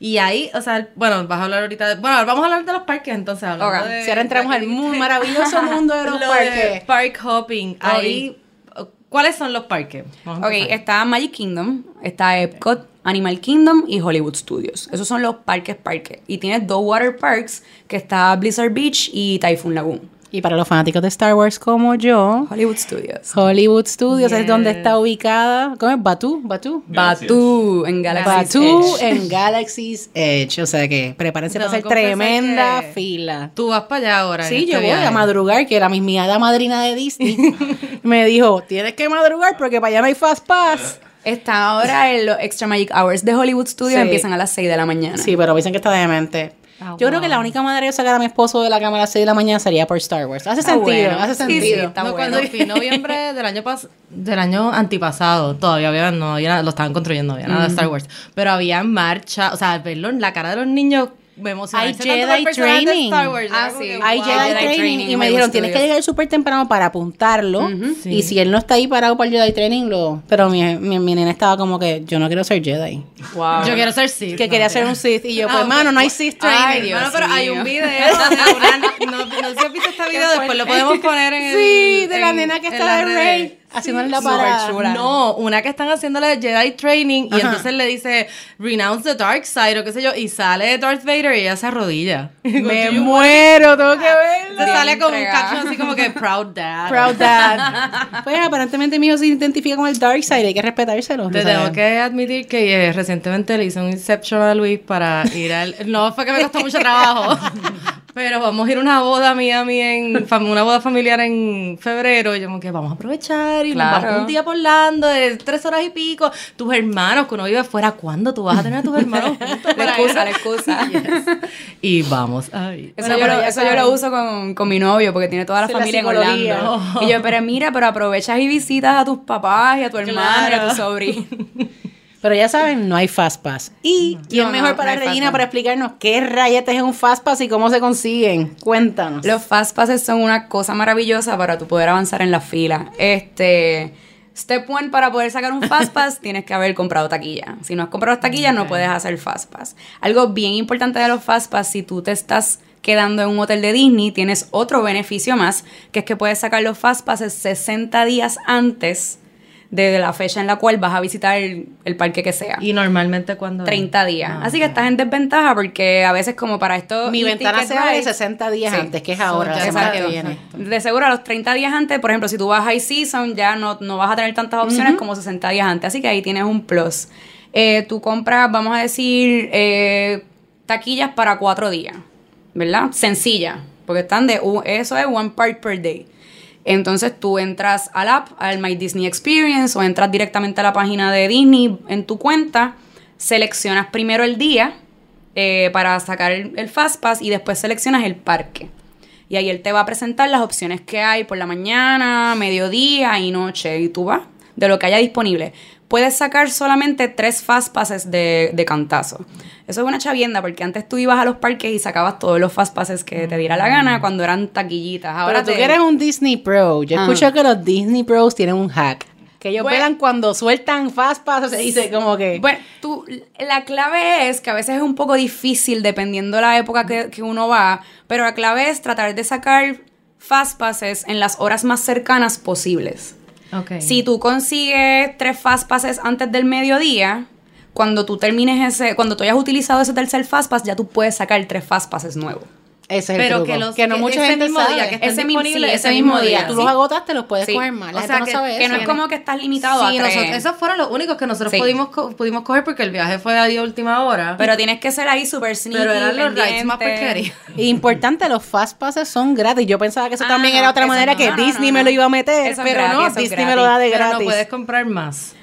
Y ahí, o sea, bueno, vas a hablar ahorita. de- bueno, vamos a hablar de los parques entonces. hablando Ok. de- Si ahora entramos al mu- maravilloso mundo de los Lo parques. park hopping. Ahí, ¿cuáles son los parques? Vamos Ok, está Magic Kingdom, está Epcot, Animal Kingdom y Hollywood Studios. Esos son los parques parques. Y tienes dos water parks, que está Blizzard Beach y Typhoon Lagoon. Y para los fanáticos de Star Wars como yo, Hollywood Studios. Hollywood Studios es donde está ubicada. ¿Cómo es? Batu, Batu. Batu en Galaxy's Batu Edge. en Galaxy's Edge. O sea que prepárense para hacer tremenda fila. Tú vas para allá ahora. Sí, este yo voy viaje. a madrugar, que era mi miada madrina de Disney. me dijo, tienes que madrugar porque para allá no hay Fast Pass. Está ahora en los Extra Magic Hours de Hollywood Studios, Sí. empiezan a las 6 de la mañana. Sí, pero dicen que está demente. Ah, Yo creo que la única manera de sacar a mi esposo de la cama a las 6 de la mañana sería por Star Wars. Hace Está sentido, bueno. hace Sí, sí, sentido. está no, bueno. cuando fui en noviembre del año pas del año antipasado, todavía había, no había, lo estaban construyendo, había nada de Star Wars. Pero había marcha, o sea, verlo en la cara de los niños me emocionó. Hay Jedi training. Star Wars, Ah, sí. que, Hay wow. Jedi, Jedi Training, Training y me dijeron, tienes que llegar súper temprano para apuntarlo. Sí. Y si él no está ahí parado para el Jedi Training, lo... Pero mi, mi, mi nena estaba como que, yo no quiero ser Jedi. Wow. Yo quiero ser Sith. Que no, quería no. ser un Sith. Y yo, pues, Ah, ok. mano, no hay Sith Training. Ay, Dios Bueno, pero hay un video de una, no, no sé si has visto este video, después lo podemos poner en el Sí, de la en- nena que está de. Rey, haciéndole la parada. No, una que están haciéndole Jedi Training y Ajá. entonces le dice renounce the dark side o qué sé yo y sale Darth Vader y ella se arrodilla. Me muero, tengo que verlo. Se sale con un caption así como que proud dad. Proud dad. Pues aparentemente mi hijo se identifica con el Dark Side, hay que respetárselo. Te tengo que admitir que eh, recientemente le hice un Inception a Luis para ir al... No fue que me costó mucho trabajo, pero vamos a ir a una boda mía, mía en una boda familiar en febrero. Y yo como que vamos a aprovechar y nos Claro. vamos un día por Orlando de tres horas y pico. Tus hermanos, que uno vive fuera, ¿cuándo tú vas a tener a tus hermanos juntos La excusa, la excusa. Y vamos ahí. Eso, Bueno, yo, lo, eso yo lo uso con, con mi novio porque tiene toda la Sí, la familia en. Orlando. Y yo, pero mira, pero aprovechas y visitas a tus papás y a tu hermano y a Claro. tu sobrino. Pero ya saben, no hay Fast Pass. ¿Y quién No, mejor no, para no Regina para explicarnos qué rayetes es un Fast Pass y cómo se consiguen? Cuéntanos. Los fast passes son una cosa maravillosa para tu poder avanzar en la fila. Este, step one para poder sacar un fast pass tienes que haber comprado taquilla. Si no has comprado taquilla no puedes hacer fast pass. Algo bien importante de los fast pass si tú te estás quedando en un hotel de Disney, tienes otro beneficio más, que es que puedes sacar los Fast Passes 60 días antes de la fecha en la cual vas a visitar el, el parque que sea. Y normalmente cuando... 30 días. Ah, Así que estás en desventaja porque a veces como para esto... Mi ventana se abre rides- 60 días Sí. antes, que es So, ahora, la semana que viene. De seguro a los 30 días antes, por ejemplo, si tú vas high season, ya no, no vas a tener tantas opciones como 60 días antes. Así que ahí tienes un plus. Eh, tú compras, vamos a decir, eh, taquillas para cuatro días, ¿verdad? Sencilla, porque están de, u- eso es one part per day. Entonces tú entras al app, al My Disney Experience, o entras directamente a la página de Disney en tu cuenta, seleccionas primero el día eh, para sacar el, el Fast Pass y después seleccionas el parque. Y ahí él te va a presentar las opciones que hay por la mañana, mediodía y noche. Y tú vas de lo que haya disponible. Puedes sacar solamente tres fast passes de, de cantazo. Eso es una chavienda porque antes tú ibas a los parques y sacabas todos los fast passes que te diera la gana cuando eran taquillitas. Ahora Pero tú te- que eres un Disney Pro, yo Ah. escucho que los Disney Pros tienen un hack. Que ellos Bueno. velan cuando sueltan Fast Pass, se dice como que... Bueno, tú, la clave es que a veces es un poco difícil dependiendo la época que, que uno va, pero la clave es tratar de sacar fast passes en las horas más cercanas posibles. Ok. Si tú consigues tres fast passes antes del mediodía, cuando tú termines ese, cuando tú hayas utilizado ese tercer fast pass, ya tú puedes sacar tres fast passes nuevos. Ese es el Pero truco. que los- que no que mucha ese gente mismo sabe. día que estén Ese mismo- disponibles sí, ese mismo día. Tú Sí. los agotaste, los puedes Sí. coger más. La O gente sea, no que- sabe Que eso. no es como que estás limitado Sí, a tres. nosotros, esos fueron los únicos que nosotros Sí. pudimos, co- pudimos coger porque el viaje fue a última hora. Pero tienes que ser ahí súper sneaky, Pero eran los rides más porquería. Importante, los Fast Passes son gratis. Yo pensaba que eso Ah, también no, era otra manera no, que Disney no, me no. lo iba a meter, pero gratis, no, Disney me lo da de Pero gratis. no puedes comprar más.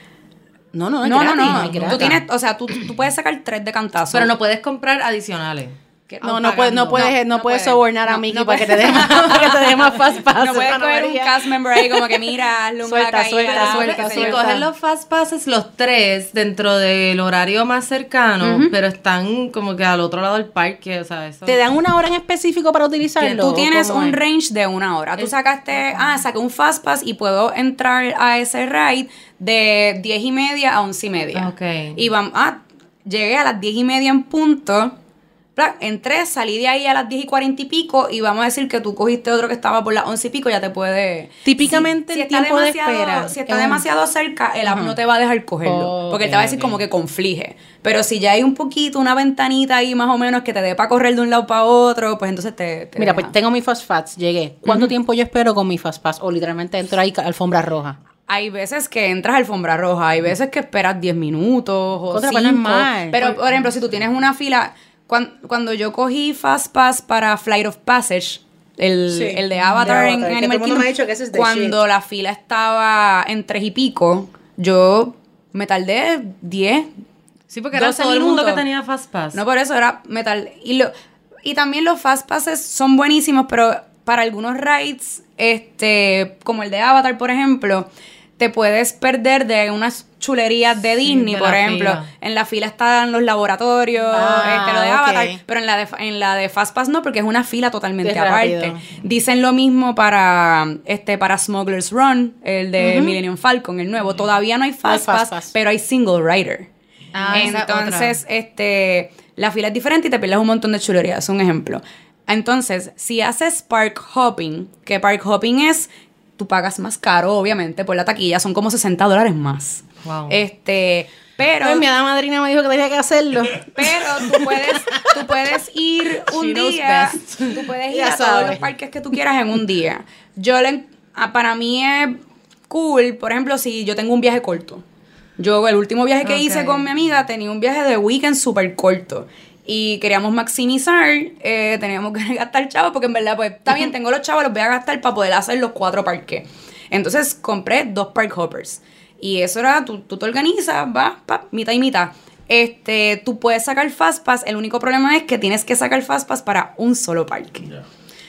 No, no, es No, no, no. es gratis. Tú tienes, o sea, tú, tú puedes sacar tres de cantazo. Pero no puedes comprar adicionales. Que- No, no puedes, no puedes, no, No, no puedes sobornar a Mickey no para, que te dé más, para que te dé más fast pass. No puedes coger un cast member ahí como que mira, hazle un Suelta, suelta, suelta, suelta. coges los fast passes, los tres, dentro del horario más cercano, pero están como que al otro lado del parque, o sea, eso... ¿Te dan una hora en específico para utilizarlo? Tú ¿O tienes un es? range de una hora. Tú sacaste, ah, saqué un fast pass y puedo entrar a ese ride de 10 y media a 11 y media. Ok. Y vamos, ah, llegué a las 10 y media en punto. Entré, salí de ahí a las 10 y 40 y pico y vamos a decir que tú cogiste otro que estaba por las 11 y pico, ya te puede... Típicamente el está tiempo de espera Si está es- demasiado cerca, el app no te va a dejar cogerlo. Porque él te va a decir como que conflige. Pero si ya hay un poquito, una ventanita ahí más o menos que te dé para correr de un lado para otro, pues entonces te... te Mira, deja. pues tengo mi Fast Pass, llegué. ¿Cuánto tiempo yo espero con mi Fast Pass? O literalmente entro ahí alfombra roja. Hay veces que entras a alfombra roja, hay veces que esperas 10 minutos o Contra, pues cinco. Pero, por ejemplo, si tú tienes una fila... cuan- Cuando, yo cogí Fast Pass para Flight of Passage, el, Sí, el de Avatar, de en, Avatar, en que Animal me ha Kingdom, dicho que ese es the cuando la fila estaba en tres y pico, yo me tardé 10, Sí, porque era 12 todo el mundo que tenía fast pass. No, por eso era metal. Y, lo, y también los fast passes son buenísimos, pero para algunos rides, este, como el de Avatar, por ejemplo, te puedes perder de unas chulerías de Disney, de por ejemplo. fila. En la fila están los laboratorios, Ah, este, lo de pero en la de, en la de Fastpass no, porque es una fila totalmente rápido. aparte. Dicen lo mismo para este para Smuggler's Run, el de Millennium Falcon, el nuevo. Todavía no hay No hay Fastpass, Fastpass. pero hay Single Rider. Ah. Entonces, este, la fila es diferente y te pierdes un montón de chulerías, es un ejemplo. Entonces, si haces park hopping, que park hopping es, tú pagas más caro, obviamente, por la taquilla, son como 60 dólares más. Wow. Este, pero, Pues mi hada madrina me dijo que tenía que hacerlo. pero tú puedes, tú puedes ir un She día, tú puedes ir Ya a todos los parques que tú quieras en un día. Yo le, para mí es cool, por ejemplo, si yo tengo un viaje corto. Yo el último viaje que hice con mi amiga tenía un viaje de weekend súper corto. Y queríamos maximizar, eh, teníamos que gastar chavos, porque en verdad, pues, está bien, tengo los chavos, los voy a gastar para poder hacer los cuatro parques. Entonces compré dos park hoppers. Y eso era, tú, tú te organizas, vas, pa, mitad y mitad. Este, tú puedes sacar Fastpass, el único problema es que tienes que sacar Fastpass para un solo parque.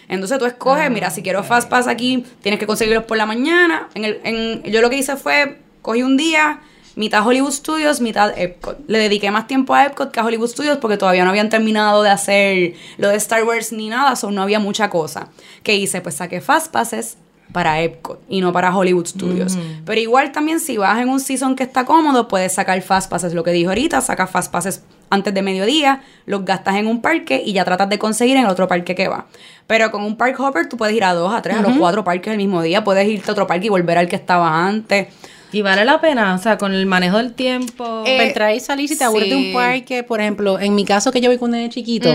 Entonces tú escoges, mira, si quiero Fastpass aquí, tienes que conseguirlos por la mañana. En el, en, yo lo que hice fue, cogí un día, mitad Hollywood Studios, mitad Epcot. Le dediqué más tiempo a Epcot que a Hollywood Studios porque todavía no habían terminado de hacer lo de Star Wars ni nada, so no había mucha cosa. ¿Qué hice? Pues saqué Fastpasses para Epcot y no para Hollywood Studios. Pero igual también si vas en un season que está cómodo, puedes sacar Fastpasses. Lo que dijo ahorita, saca Fastpasses antes de mediodía, los gastas en un parque y ya tratas de conseguir en el otro parque que va. Pero con un park hopper tú puedes ir a dos, a tres, a los cuatro parques el mismo día, puedes irte a otro parque y volver al que estaba antes. Y vale la pena, o sea, con el manejo del tiempo. Eh, entrar y salir, si te aburres de un parque, por ejemplo, en mi caso que yo voy con un nene chiquito,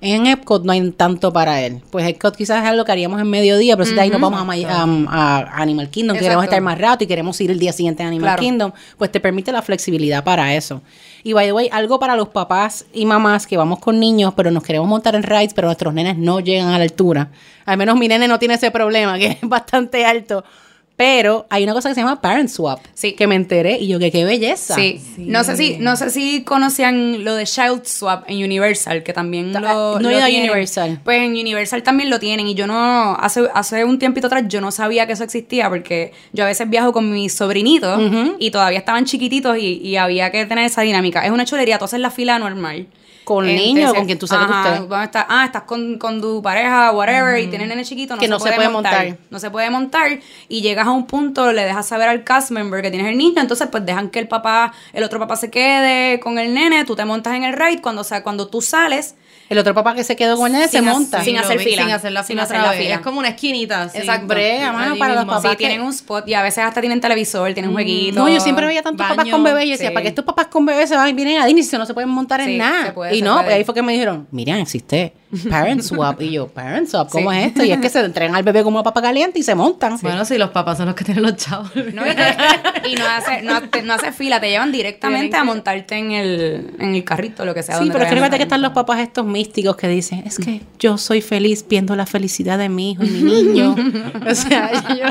en Epcot no hay tanto para él. Pues Epcot quizás es algo que haríamos en mediodía, pero si de ahí nos vamos a, a- a Animal Kingdom, que queremos Exacto. estar más rato y queremos ir el día siguiente a Animal Claro. Kingdom, pues te permite la flexibilidad para eso. Y by the way, algo para los papás y mamás que vamos con niños, pero nos queremos montar en rides, pero nuestros nenes no llegan a la altura. Al menos mi nene no tiene ese problema, que es bastante alto. Pero hay una cosa que se llama Parent Swap. Sí. Que me enteré y yo que qué belleza. Sí. No sé si, no sé si conocían lo de Child Swap en Universal, que también Ta- lo, no he lo ido a. Universal. Pues en Universal también lo tienen. Y yo no, hace, hace un tiempito atrás yo no sabía que eso existía, porque yo a veces viajo con mis sobrinitos y todavía estaban chiquititos y, y había que tener esa dinámica. Es una chulería, tú haces la fila normal. ¿Con niños con quien tú sabes que usted? Ah, estás con, con tu pareja, whatever, y tienes nene chiquito, no, Que se, no se puede puede montar. montar. No se puede montar y llegas a un punto, le dejas saber al cast member que tienes el niño, entonces pues dejan que el papá, el otro papá se quede con el nene, tú te montas en el ride, cuando, o sea, cuando tú sales, El otro papá que se quedó con él se monta. sin hacer fila. Sin hacer la Sin fila hacer otra la vez. fila. Es como una esquinita. Exacto. Brea, mano, para los papás. sí, que- tienen un spot y a veces hasta tienen televisor, tienen jueguitos. No, yo siempre veía tantos papás con bebés y yo decía, sí. ¿para qué estos papás con bebés se van y vienen a Disney si no se pueden montar Sí, en nada? y no, puede. pues ahí fue que me dijeron, miren, existe Parent Swap. Y yo, Parent Swap, ¿cómo Sí. es esto? Y es que se entregan al bebé como a papa caliente y se montan. Bueno, sí, los papás son los que tienen los chavos. No, y, y no hace, no, no hace fila, te llevan directamente a montarte en el, en el carrito, lo que sea. Sí, donde pero es que fíjate están los papás estos místicos que dicen, es que yo soy feliz viendo la felicidad de mi hijo y mi niño. o sea, yo,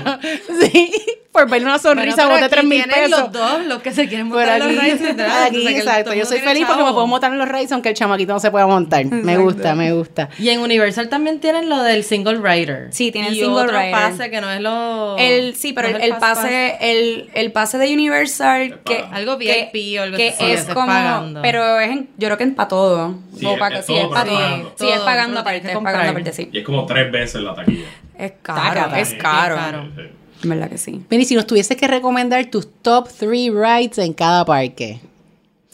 sí, por ver una sonrisa Bueno, boté tres aquí mil tienen pesos. los dos, los que se quieren montar aquí, los rides. ¿verdad? aquí, O sea, que exacto. Yo soy feliz porque me puedo montar en los rides aunque el chamaquito no se pueda montar. Me gusta, me gusta. Y en Universal también tienen lo del single rider. Sí, tienen y single otro rider. pase que no es lo... El, sí, pero no el, es el fast pase, el, el pase de Universal que Algo que- VIP o algo que así, sí, es es como, pagando. pero es en- yo creo que en para todo. Sí, O es- pa- es sí, todo, es para todo. pagando. Sí, es pagando aparte, que es pagando aparte, sí. Y es como tres veces la taquilla. Es caro, Tácata. es caro. Es caro. Sí, sí. ¿Verdad que sí? Mira, y si nos tuvieses que recomendar tus top three rides en cada parque.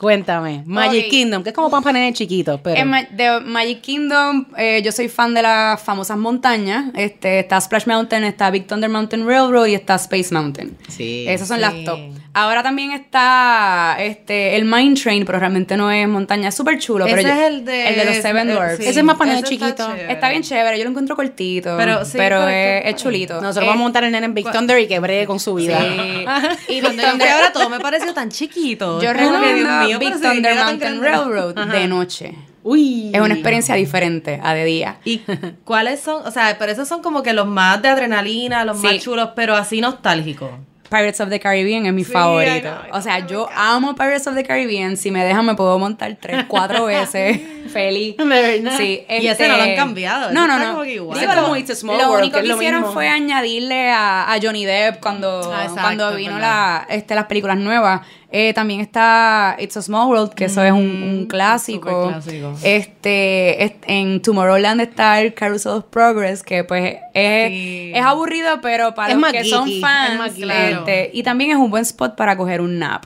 Cuéntame. Magic. Kingdom, que es como para nenes chiquitos, pero... En Ma- de Magic Kingdom, eh, yo soy fan de las famosas montañas. Este, está Splash Mountain, está Big Thunder Mountain Railroad y está Space Mountain. Sí. Esas son Sí. las top. Ahora también está este, el Mine Train, pero realmente no es montaña. Es súper chulo. Ese pero yo- es el de... El de los Seven eh, Dwarfs. sí. Ese es más para está chiquitos. Está bien chévere, yo lo encuentro cortito. Pero Pero, sí, pero es, es chulito. Nosotros vamos a montar el nene en Big Thunder y que bregue con su vida. Sí. Y yo fui ahora todo me pareció tan chiquito. Yo recomiendo mío, Big Thunder Mountain. Railroad de noche. Uy. Es una experiencia diferente a de día. ¿Y cuáles son? O sea, pero esos son como que los más de adrenalina, los Sí. más chulos, pero así nostálgicos. Pirates of the Caribbean es mi Sí, favorito. o sea, yo amo Pirates of the Caribbean. Si me dejan, me puedo montar tres, cuatro veces. Feliz. De verdad. Sí, Y ese este- no lo han cambiado, No, no, no. igual. Sí, como lo- It's a Small lo World, único que que es lo hicieron mismo. fue añadirle a, a Johnny Depp cuando, Ah, exacto, cuando vino la, este, las películas nuevas. Eh, también está It's a Small World, que eso es un, un clásico. Mm, superclásico. Este, es- en Tomorrowland está el Carousel of Progress, que pues es, Sí. es aburrido, pero para Es los más que son geeky, es fans, geeky. este, y también es un buen spot para coger un nap.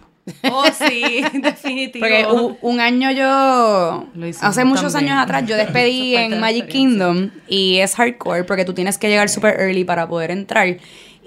Oh, sí, definitivo. Porque un año yo, hace muchos también. años atrás, yo despedí es en Magic. Kingdom y es hardcore porque tú tienes que llegar super early para poder entrar.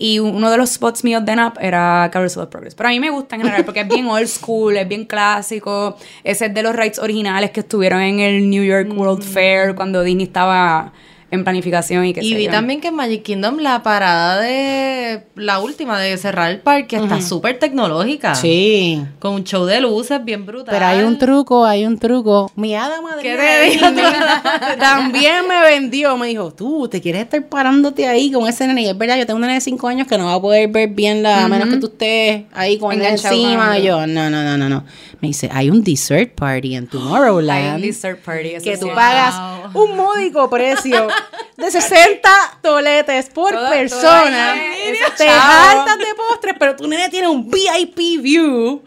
Y uno de los spots míos de nap era Carousel of Progress. Pero a mí me gusta en general porque es bien old school, es bien clásico. Ese es de los rides originales que estuvieron en el New York World Fair cuando Disney estaba en planificación y que Y vi también que en Magic Kingdom la parada de la última de cerrar el parque está súper tecnológica. Sí. Con un show de luces bien brutal. Pero hay un truco, hay un truco. Mi hada madrina ¿Qué te dijo también me vendió. Me dijo, tú, te quieres estar parándote ahí con ese nene. Y es verdad, yo tengo un nene de 5 años que no va a poder ver bien la, a menos que tú estés ahí con él encima. Y yo, no, no, no, no, no. Me dice, hay un dessert party en Tomorrowland. Hay un dessert party. eso que tú pagas un módico precio de 60 toletes por Toda- persona. toda ese te hartas de postres, pero tu nene tiene un VIP view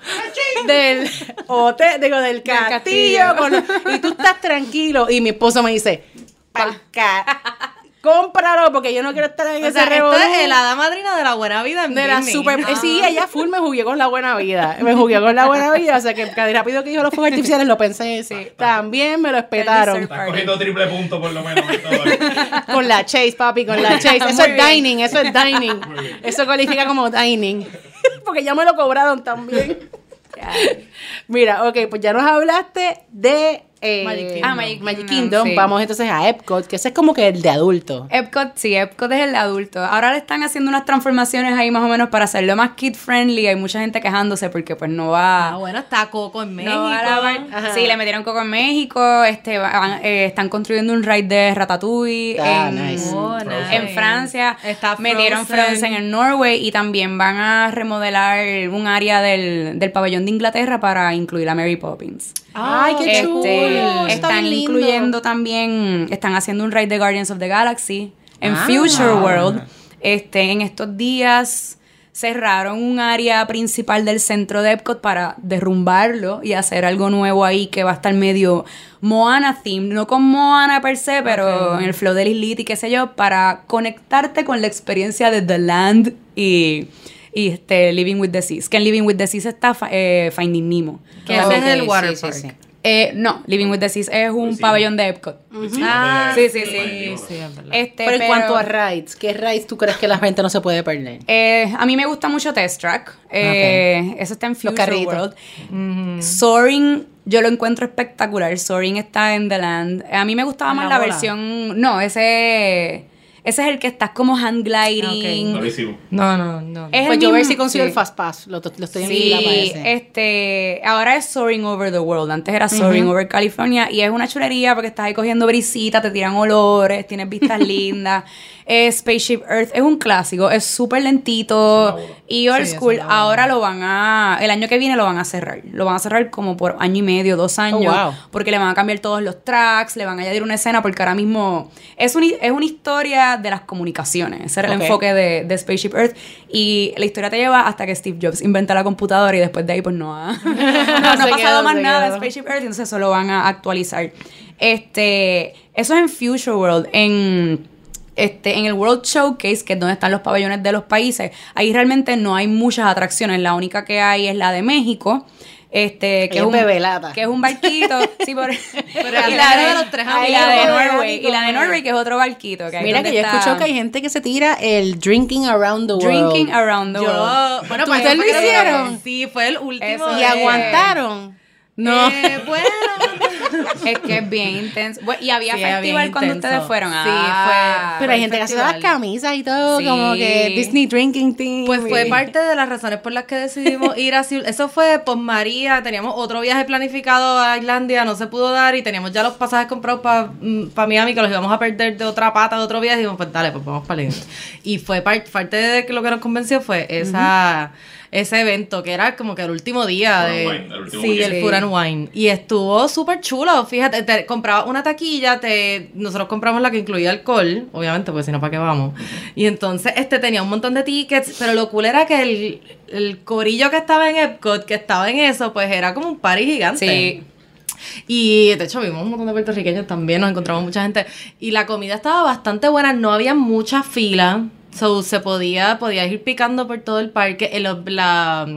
del hotel, digo, del castillo. castillo. con los- y tú estás tranquilo. Y mi esposo me dice, "Pa'l ca- cómpralo porque yo no quiero estar en O ese sea, esto es la hada madrina de la buena vida en de la super... Ah. Sí, ella full me jugué con la buena vida. Me jugué con la buena vida. O sea, que cada rápido que dijo los fuegos artificiales lo pensé. Sí. También me lo espetaron. Estás cogiendo triple punto por lo menos. Con la Chase, papi, con la Chase. Eso es dining, eso es dining. Eso califica como dining. Porque ya me lo cobraron también. Mira, ok, pues ya nos hablaste de eh, Magic Kingdom. Ah, Magic Kingdom, Kingdom. sí. Vamos entonces a Epcot, que ese es como que el de adulto. Epcot, sí, Epcot es el de adulto. Ahora le están haciendo unas transformaciones ahí más o menos para hacerlo más kid friendly. Hay mucha gente quejándose porque pues no va. Ah, bueno, está Coco en México. No la. Sí, le metieron coco en México. Este, van- eh, están construyendo un ride de Ratatouille Ah, en, nice. Oh, nice. en Francia. Está metieron Frozen. Frozen en Norway y también van a remodelar un área del, del pabellón de Inglaterra para incluir a Mary Poppins. Ay, qué Este, chulo. Está están incluyendo también, están haciendo un ride de Guardians of the Galaxy en Ah. Future World. Este, en estos días cerraron un área principal del centro de Epcot para derrumbarlo y hacer algo nuevo ahí que va a estar medio Moana theme, no con Moana per se, pero en el flow del y qué sé yo, para conectarte con la experiencia de The Land y, y este Living with the Seas. Que en Living with the Seas está eh, Finding Nemo. Que ese es el water sí, sí, park. sí. Eh, no, Living with the Seas es un Sí. pabellón de Epcot. Ah, Sí, sí, sí. Este, Pero en cuanto a rides, ¿qué rides tú crees que la gente no se puede perder? eh, a mí me gusta mucho Test Track. Eh, Eso está en Future. World. Soaring, yo lo encuentro espectacular. Soaring está en The Land. A mí me gustaba ¿En más la la, versión. No, ese. Ese es el que estás como hand gliding. Ok. Buenísimo. No, no, no. Es pues el yo a ver si consigo sí. el Fast Pass. Lo, lo estoy en Sí, para ese. este, ahora es Soaring Over the World, antes era Soaring Over California y es una chulería porque estás ahí cogiendo brisita, te tiran olores, tienes vistas lindas. Eh, Spaceship Earth es un clásico, es súper lentito y old Sí, school. Ahora lo van a, el año que viene lo van a cerrar, lo van a cerrar como por año y medio, dos años, wow. porque le van a cambiar todos los tracks, le van a añadir una escena porque ahora mismo es, un, es una historia de las comunicaciones, ese era el enfoque de, de Spaceship Earth y la historia te lleva hasta que Steve Jobs inventa la computadora y después de ahí pues no ha, no, no ha pasado quedó, más nada de. Spaceship Earth y entonces eso lo van a actualizar. Este, eso es en Future World, en este, en el World Showcase, que es donde están los pabellones de los países, ahí realmente no hay muchas atracciones. La única que hay es la de México. Este, que Es un, bebelata. que es un barquito, sí, por, Pero y la de los tres y la de amigos, Norway, y la de amigos. Norway que es otro barquito. Que Mira que yo está- escucho que hay gente que se tira el Drinking Around the World. Drinking around the Yo, world. bueno, ¿Tú- pues ustedes lo hicieron? Sí, fue el último. Eso Y aguantaron. No. Eh, bueno. Es que es bien intenso. Bueno, y había Sí, festival cuando intenso. ustedes fueron. Sí, Ah. fue- Pero hay gente que hace las camisas y todo, Sí. como que Disney Drinking Team. Pues fue parte de las razones por las que decidimos ir a Seúl. Eso fue por María. Teníamos otro viaje planificado a Islandia, no se pudo dar y teníamos ya los pasajes comprados para Miami que los íbamos a perder de otra pata de otro viaje. Y dijimos, pues dale, pues vamos para el Y fue par- parte de que lo que nos convenció fue esa. Ese evento que era como que el último día de. Wine, el último sí, weekend. el Food and Wine. Y estuvo súper chulo. Fíjate, te comprabas una taquilla, te, nosotros compramos la que incluía alcohol, obviamente, porque si no, ¿para qué vamos? Y entonces este tenía un montón de tickets, pero lo cool era que el, el corillo que estaba en Epcot, que estaba en eso, pues era como un party gigante. Sí. Y de hecho vimos un montón de puertorriqueños también, nos encontramos mucha gente. Y la comida estaba bastante buena, no había mucha fila. So, se podía, podías ir picando por todo el parque. Eh, lo- la-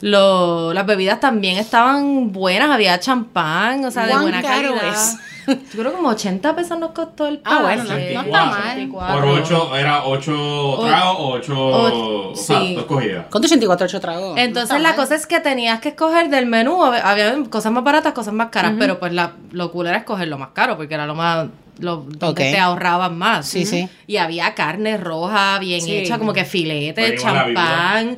lo- las bebidas también estaban buenas, había champán, o sea, de ¿Cuán buena calidad. es? Yo creo como 80 pesos nos costó el Ah, bueno, pase. no- no está mal. 84. Por 8, era 8 tragos o 8 o- o sea, sí. dos cogidas. ¿Cuánto 84 8 tragos? Entonces No la mal. cosa es que tenías que escoger del menú, hab- había cosas más baratas, cosas más caras, pero pues la lo cool era escoger lo más caro, porque era lo más lo donde te ahorraban más. Sí, sí. Y había carne roja bien Sí. hecha, como que filete, a champán.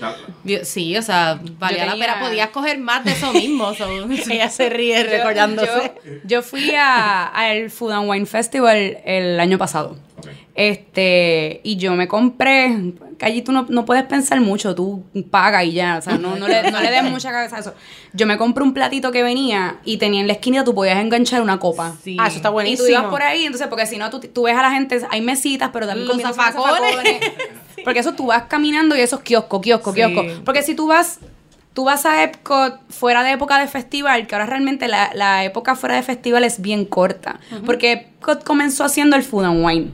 Sí, o sea, valía la pena, podías coger más de eso mismo. so- Ella se ríe Yo- recordándose. Yo, yo fui a- al Food and Wine Festival el año pasado. Ok. Este, y yo me compré, que allí tú no, no puedes pensar mucho, tú pagas y ya, o sea, no, no, le, no le des mucha cabeza a eso. Yo me compré un platito que venía y tenía en la esquina, tú podías enganchar una copa. Sí. Ah, eso está Y buenísimo. tú ibas por ahí, entonces, porque si no, tú, tú ves a la gente, hay mesitas, pero también comiendo zafacones. zafacones. Porque eso tú vas caminando y esos kioscos, kioscos, Sí. kioscos. Porque si tú vas, tú vas a Epcot fuera de época de festival, que ahora realmente la, la época fuera de festival es bien corta. Porque Epcot comenzó haciendo el Food and Wine.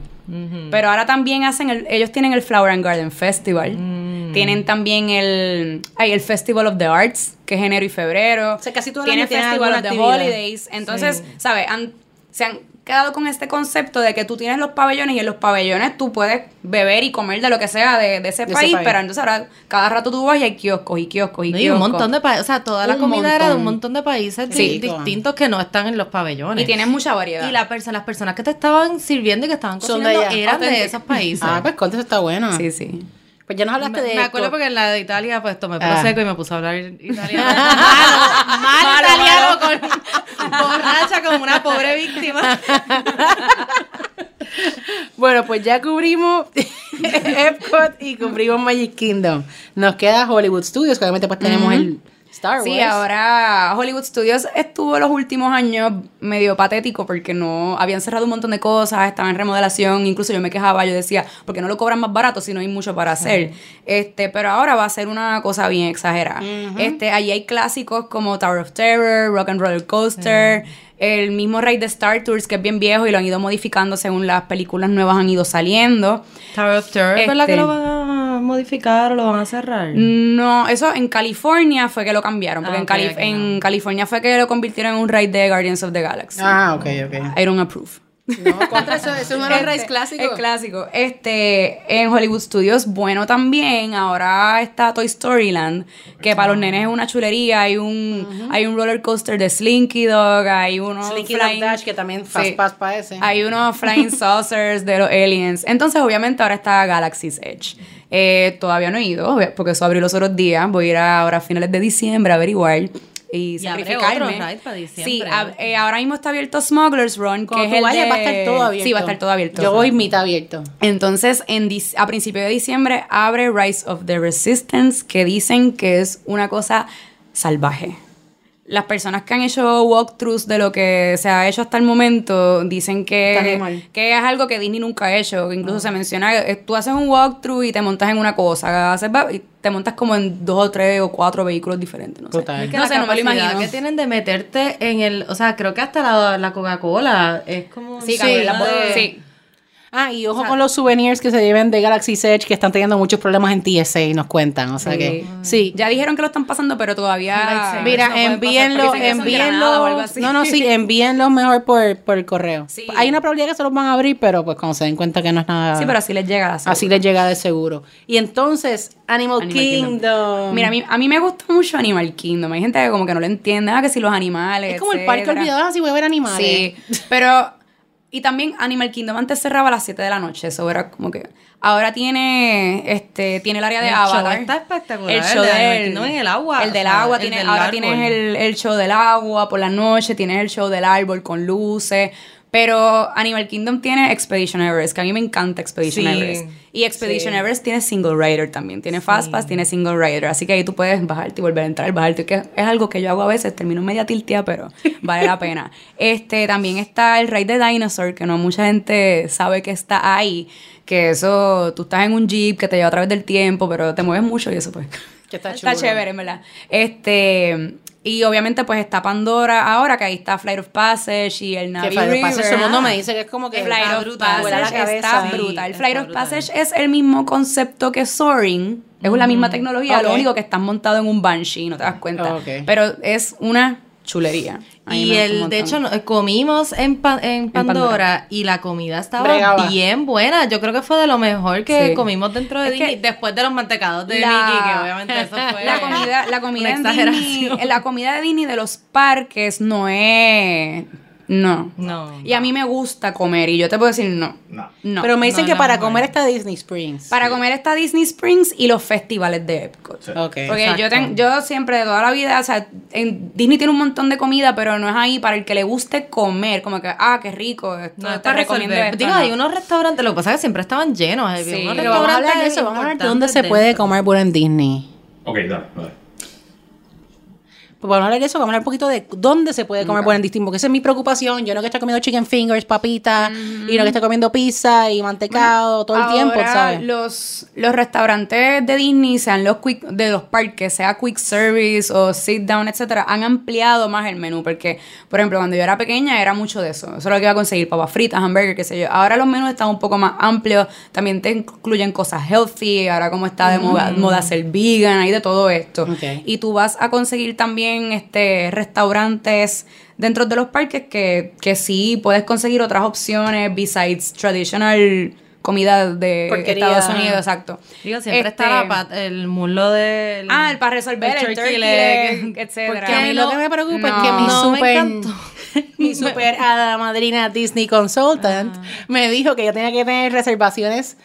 Pero ahora también hacen, el- ellos tienen el Flower and Garden Festival. Mm. Tienen también el, hay el Festival of the Arts, que es enero y febrero. O sea, casi todo el Tienen año tienen Festival of the actividad. Holidays. Entonces, ¿sabes? Han- se han quedado con este concepto de que tú tienes los pabellones y en los pabellones tú puedes beber y comer de lo que sea de, de ese, De ese país, pero entonces ahora cada rato tú vas y hay kioscos y kioscos y No, y un kioscos. montón de países, o sea, toda la Un comida era de un montón. de países Sí. di- distintos que no están en los pabellones. Y tienes mucha variedad. Y la perso- las personas que te estaban sirviendo y que estaban de cocinando eran de esos países. Ah, pues conte, eso está bueno. Sí, sí. Pues ya nos hablaste me, de me acuerdo porque en la de Italia pues tomé Ah. prosecco y me puse a hablar italiano. Malo, mal italiano con borracha como una pobre víctima. Bueno, pues ya cubrimos Epcot y cubrimos Magic Kingdom. Nos queda Hollywood Studios, que obviamente pues tenemos el Star Wars. Sí, ahora Hollywood Studios estuvo los últimos años medio patético porque no habían cerrado un montón de cosas, estaban en remodelación, incluso yo me quejaba, yo decía, porque no lo cobran más barato si no hay mucho para hacer. Este, pero ahora va a ser una cosa bien exagerada. Este, allí hay clásicos como Tower of Terror, Rock and Roller Coaster, el mismo ride de Star Tours que es bien viejo y lo han ido modificando según las películas nuevas han ido saliendo. Tower of Terror, ¿es verdad Este- que lo van a modificar o lo van a cerrar? No, eso en California fue que lo cambiaron, porque Ah, en, ok, Cali- ok, en California fue que lo convirtieron en un ride de Guardians of the Galaxy. Ah, ok, ok. I don't approve. No, contra eso, eso es los Este, rides clásicos. Es clásico. Este, en Hollywood Studios, bueno también. Ahora está Toy Story Land, que para los nenes es una chulería. Hay un, hay un roller coaster de Slinky Dog, hay uno Slinky Dog Dash, que también Fast Sí. Pass para ese. Hay unos flying saucers de los aliens. Entonces, obviamente, ahora está Galaxy's Edge. Eh, todavía no he ido, porque eso abrió los otros días. Voy a ir a- ahora a finales de diciembre a averiguar y, Y abre sacrificarme. ride para diciembre. Sí, eh, ahora mismo está abierto Smuggler's Run, que Cuando es tú el vayas de- va a estar todo abierto. Sí, va a estar todo abierto. Yo voy mitad abierto. Entonces, en a principios de diciembre abre Rise of the Resistance, que dicen que es una cosa salvaje. Las personas que han hecho walkthroughs de lo que se ha hecho hasta el momento dicen que, que es algo que Disney nunca ha hecho. que Incluso se menciona, eh, tú haces un walkthrough y te montas en una cosa, haces va- y te montas como en dos o tres o cuatro vehículos diferentes. No sé, Total. Es que no, sé no me lo imagino. que tienen de meterte en el, o sea, creo que hasta la, la Coca-Cola es como Sí, Sí, cabrón, la- de- sí. Ah, y ojo con los souvenirs que se lleven de Galaxy's Edge, que están teniendo muchos problemas en TSA y nos cuentan. O sea que, sí. Ya dijeron que lo están pasando, pero todavía. Mira, no envíenlo, envíenlo. así. No, no, sí, envíenlo mejor por, por el correo. Sí. Hay una probabilidad que se los van a abrir, pero pues cuando se den cuenta que no es nada. Sí, pero así les llega la Así les llega de seguro. Y entonces, Animal, Animal Kingdom. Kingdom. Mira, a mí, a mí me gusta mucho Animal Kingdom. Hay gente que como que no lo entiende. Ah, que si los animales. es como el parque olvidado, así voy a ver animales. Sí, pero... Y también Animal Kingdom antes cerraba a las 7 de la noche. Eso era como que... Ahora tiene este tiene el área de El show Avatar. está espectacular, El el show de Animal del... Kingdom en el agua, El del agua. el tiene, del ahora árbol. tienes el, el show del agua por la noche. Tienes el show del árbol con luces. Pero Animal Kingdom tiene Expedition Everest, que a mí me encanta Expedition Sí, Everest. Y Expedition sí. Everest tiene Single Rider también. Tiene Fastpass, tiene Single Rider. Así que ahí tú puedes bajarte y volver a entrar, bajarte. Que es algo que yo hago a veces. Termino media tiltea, pero vale la pena. Este, también está el Ride de Dinosaur, que no mucha gente sabe que está ahí. Que eso, tú estás en un jeep que te lleva a través del tiempo, pero te mueves mucho y eso pues... Que está Está chévere, en verdad. Este... Y obviamente pues está Pandora ahora, que ahí está Flight of Passage y el Navi Que Flight of Passage, todo el mundo me dice que es como que Flight está of brutal, Passage cabeza. está Sí, brutal. está Flight of brutal. Passage es el mismo concepto que Soaring. Es la misma tecnología, lo único que estás montado en un Banshee, no te das cuenta. Pero es una chulería. Y el, de hecho, no- comimos en, Pa- en Pandora, Pandora. y la comida estaba Bregaba. bien buena. Yo creo que fue de lo mejor que Sí. comimos dentro de Disney, después de los mantecados de La- Mickey, que obviamente eso fue la comida, la comida una en Disney, exageración. la comida de Disney de los parques no es no. No. Y a mí me gusta comer y yo te puedo decir no. No. No. Pero me dicen no, que no, para no. comer está Disney Springs. Para comer está Disney Springs y los festivales de Epcot. Sí. Ok. Porque yo, ten- yo siempre de toda la vida, o sea, en Disney tiene un montón de comida, pero no es ahí para el que le guste comer, como que, ah, qué rico, esto, No, te recomiendo esto. Digo, no. hay unos restaurantes, lo que pasa es que siempre estaban llenos. Hay Sí. unos vamos a restaurantes hablar de eso, vamos a hablar de dónde se puede comer bueno en Disney. Ok, dale, dale. Pues vamos a hablar de eso, vamos a hablar un poquito de dónde se puede comer buen en Disney, porque esa es mi preocupación. Yo no que estoy comiendo chicken fingers, papitas, y no que estoy comiendo pizza y mantecado todo el tiempo, ¿sabes? Los, los restaurantes de Disney, sean los quick, de los parques, sea quick service o sit down, etcétera, han ampliado más el menú. Porque, por ejemplo, cuando yo era pequeña era mucho de eso. Eso es lo que iba a conseguir, papas fritas, hamburger, qué sé yo. Ahora los menús están un poco más amplios. También te incluyen cosas healthy. Ahora como está de moda, moda ser vegan, hay de todo esto. Y tú vas a conseguir también este restaurantes dentro de los parques que, que sí puedes conseguir otras opciones besides traditional comida de Porquería. Estados Unidos, exacto. Digo, siempre Este, está la pat- el muslo de... Ah, el para resolver el, turkey leg, etcétera. Porque a mí lo que me preocupa es No. que mi No, super, mi super hada madrina Disney Consultant me dijo que yo tenía que tener reservaciones,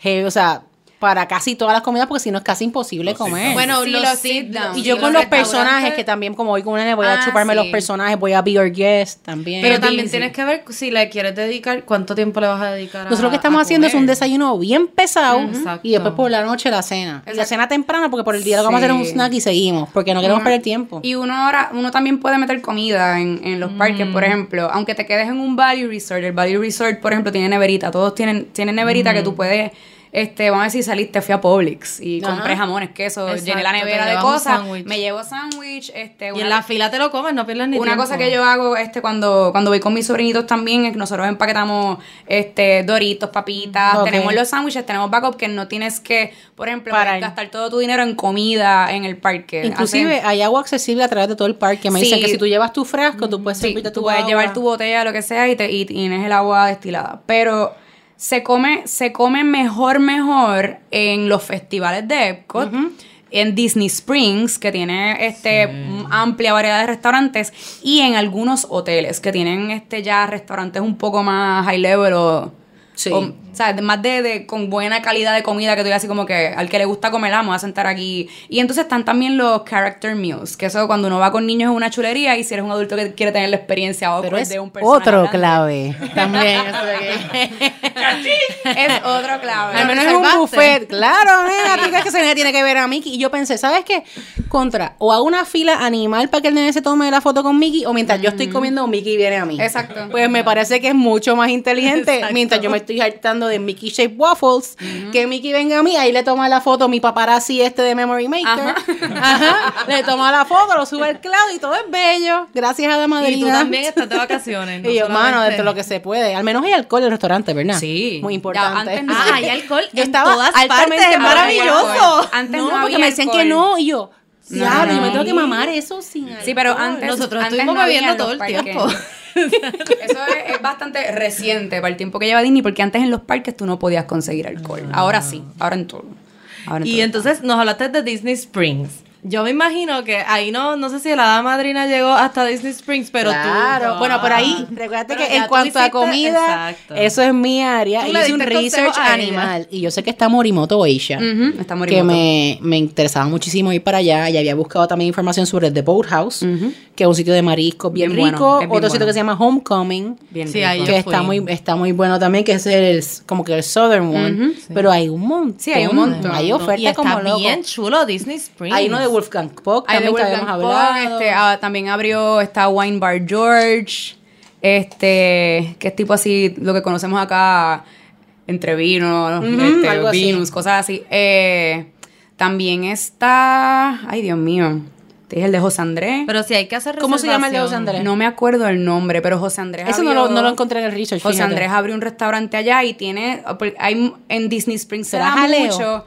heavy, o sea, para casi todas las comidas, porque si no es casi imposible comer. Bueno, Sí, los los sit down. y yo con los personajes, que también como voy con una nene, voy a Ah, chuparme los personajes, voy a be your guest también. Pero también busy. tienes que ver si le quieres dedicar, cuánto tiempo le vas a dedicar a Nosotros lo que estamos haciendo es un desayuno bien pesado Exacto. y después por la noche la cena. La cena temprana porque por el día lo que vamos a hacer es un snack y seguimos porque no queremos perder tiempo. Y uno ahora, uno también puede meter comida en, en los parques, Mm. por ejemplo, aunque te quedes en un Value Resort, el Value Resort, por ejemplo, tiene neverita, todos tienen, tienen neverita Mm. que tú puedes, este, vamos a decir, saliste, fui a Publix y Ajá. compré jamones, queso, Exacto, llené la nevera de cosas, me llevo sándwich, este, Y en la fila te lo comes, no pierdas ni una tiempo. cosa que yo hago este cuando, cuando voy con mis sobrinitos también es que nosotros empaquetamos este doritos, papitas, tenemos los sándwiches, tenemos backup que no tienes que, por ejemplo, gastar todo tu dinero en comida en el parque. Inclusive Hacen- hay agua accesible a través de todo el parque. Me Sí. dicen que si tú llevas tu frasco, tú puedes Sí, servirte tu tú puedes agua. llevar tu botella, lo que sea, y, te, y tienes el agua destilada. Pero se come, se come mejor, mejor en los festivales de Epcot. En Disney Springs, que tiene este amplia variedad de restaurantes, y en algunos hoteles que tienen este ya restaurantes un poco más high level o, Sí. o, más de, de- con buena calidad de comida que tú así como que al que le gusta comer, vamos a sentar aquí. Y entonces están también los character meals, que eso cuando uno va con niños es una chulería y si eres un adulto que quiere tener la experiencia Pero es de un personaje otro grande, clave. También. eso de que- Es otro clave. Al menos es un buffet. Claro, nena, ¿tú crees que ese nene tiene que ver a Mickey? Y yo pensé, ¿sabes qué? Contra, o hago una fila animal para que el nene se tome la foto con Mickey, o mientras yo estoy comiendo, Mickey viene a mí. Exacto. Pues me parece que es mucho más inteligente, Exacto. mientras yo me estoy hartando de Mickey Shape Waffles, que Mickey venga a mí, ahí le toma la foto mi paparazzi este de Memory Maker. Ajá. Le toma la foto, lo sube al cloud y todo es bello. Gracias a la madrina. Y tú también estás de vacaciones. no Y yo, mano, solamente- dentro de lo que se puede. Al menos hay alcohol en el restaurante, ¿verdad? Sí. Muy Ya, importante. no. Ah, hay alcohol Yo en estaba todas altamente partes, es maravilloso. Antes no, no porque me decían que alcohol. no. Y yo, No, diablo, yo me no. tengo que mamar eso sin Sí, pero alcohol. antes Nosotros antes estuvimos no bebiendo en todo el parques. tiempo. Eso es, es bastante reciente para el tiempo que lleva Disney, porque antes en los parques tú no podías conseguir alcohol. Ahora sí, ahora en todo. Ahora en Y todo. entonces nos hablaste de Disney Springs. Yo me imagino que ahí no, no sé si la hada madrina llegó hasta Disney Springs, pero claro. tú. Bueno, por ahí, recuerda Pero que en cuanto a comida, exacto. eso es mi área. Tú Y hice un research animal. Y yo sé que está Morimoto Asia. Está que Morimoto. me, me interesaba muchísimo ir para allá y había buscado también información sobre The Boathouse, Ujú. que es un sitio de mariscos bien, Bien bueno, rico, bien otro sitio bueno. que se llama Homecoming, Bien Sí, rico. ahí que está muy está muy bueno también, que es el como que el Southern one, pero hay un montón. Sí, hay un montón. Hay Y ofertas está como loco. bien chulo Disney Springs. Hay uno de Wolfgang Puck Hay de también que habíamos Puck, hablado. este, ah, también abrió está Wine Bar George, este, que es tipo así lo que conocemos acá entre vino, este, así. Venus, cosas así. Eh, también está, ay Dios mío, te dije el de José Andrés. Pero si hay que hacer ¿Cómo se llama el de José. Andrés? no me acuerdo el nombre, pero José Andrés Eso no abrió- lo, no lo encontré en el research. José fíjate. Andrés abrió un restaurante allá y tiene, hay en Disney Springs se ¿Será da jaleo?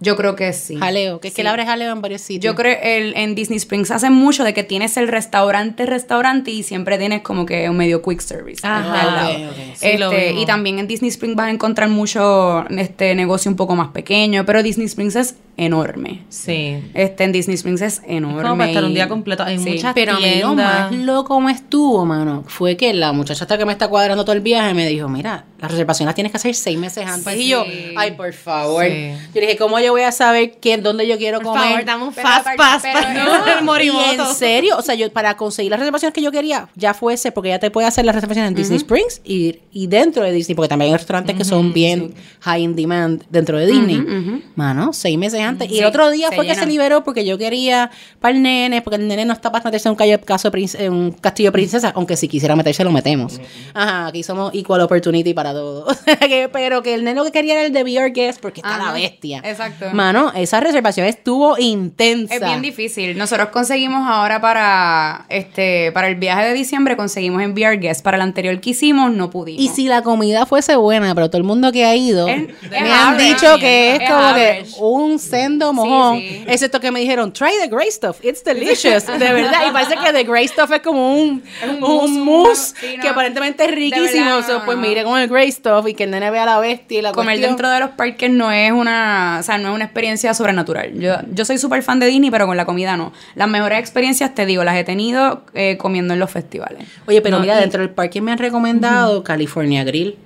Yo creo que sí. Jaleo, que es que abre jaleo en varios sitios. Yo creo el, en Disney Springs hacen mucho de que tienes el restaurante, restaurante y siempre tienes como que un medio quick service. Ajá. al lado. Sí, Este, y también en Disney Springs vas a encontrar mucho este negocio un poco más pequeño, pero Disney Springs es enorme. Sí. Este en Disney Springs es enorme. como para estar un día completo. Hay sí. muchas Pero a mí lo tiendas. más loco me estuvo, mano, fue que la muchacha hasta que me está cuadrando todo el viaje me dijo, mira, las reservaciones las tienes que hacer seis meses antes. Y yo, ay, por favor. Sí. Yo le dije, ¿cómo yo voy a saber quién, dónde yo quiero Por comer? favor, dame un fast pass pero para no, el Y morimoto. en serio, o sea, yo para conseguir las reservaciones que yo quería, ya fuese porque ya te puede hacer las reservaciones en Disney Springs y, y dentro de Disney, porque también hay restaurantes que son bien high in demand dentro de Disney. Mano, seis meses antes. Y Sí, el otro día fue que se liberó porque yo quería para el nene, porque el nene no está para meterse en un, caso en un castillo de princesa, aunque si quisiera meterse lo metemos. Ajá, aquí somos equal opportunity para todos. Pero que el nene lo que quería era el de Be Guest porque está Ajá, la bestia. exacto. Mano, esa reservación estuvo intensa. Es bien difícil. Nosotros conseguimos ahora para este para el viaje de diciembre conseguimos enviar guests. Para el anterior que hicimos no pudimos. Y si la comida fuese buena, pero todo el mundo que ha ido me han dicho que es, Es como average. que un mojón. sí. Excepto que me dijeron, try the gray stuff, it's delicious. De verdad. Y parece que the gray stuff es como un, un, mousse, mousse sí, no. que aparentemente es riquísimo. verdad, pues no. mire con el gray stuff y que el nene vea la bestia y la comer cuestión. dentro de los parques no es una, o sea, no es una experiencia sobrenatural. Yo, yo soy súper fan de Disney, pero con la comida no. Las mejores experiencias, te digo, las he tenido eh, comiendo en los festivales. Oye, pero mira, y- dentro del parque me han recomendado California Grill,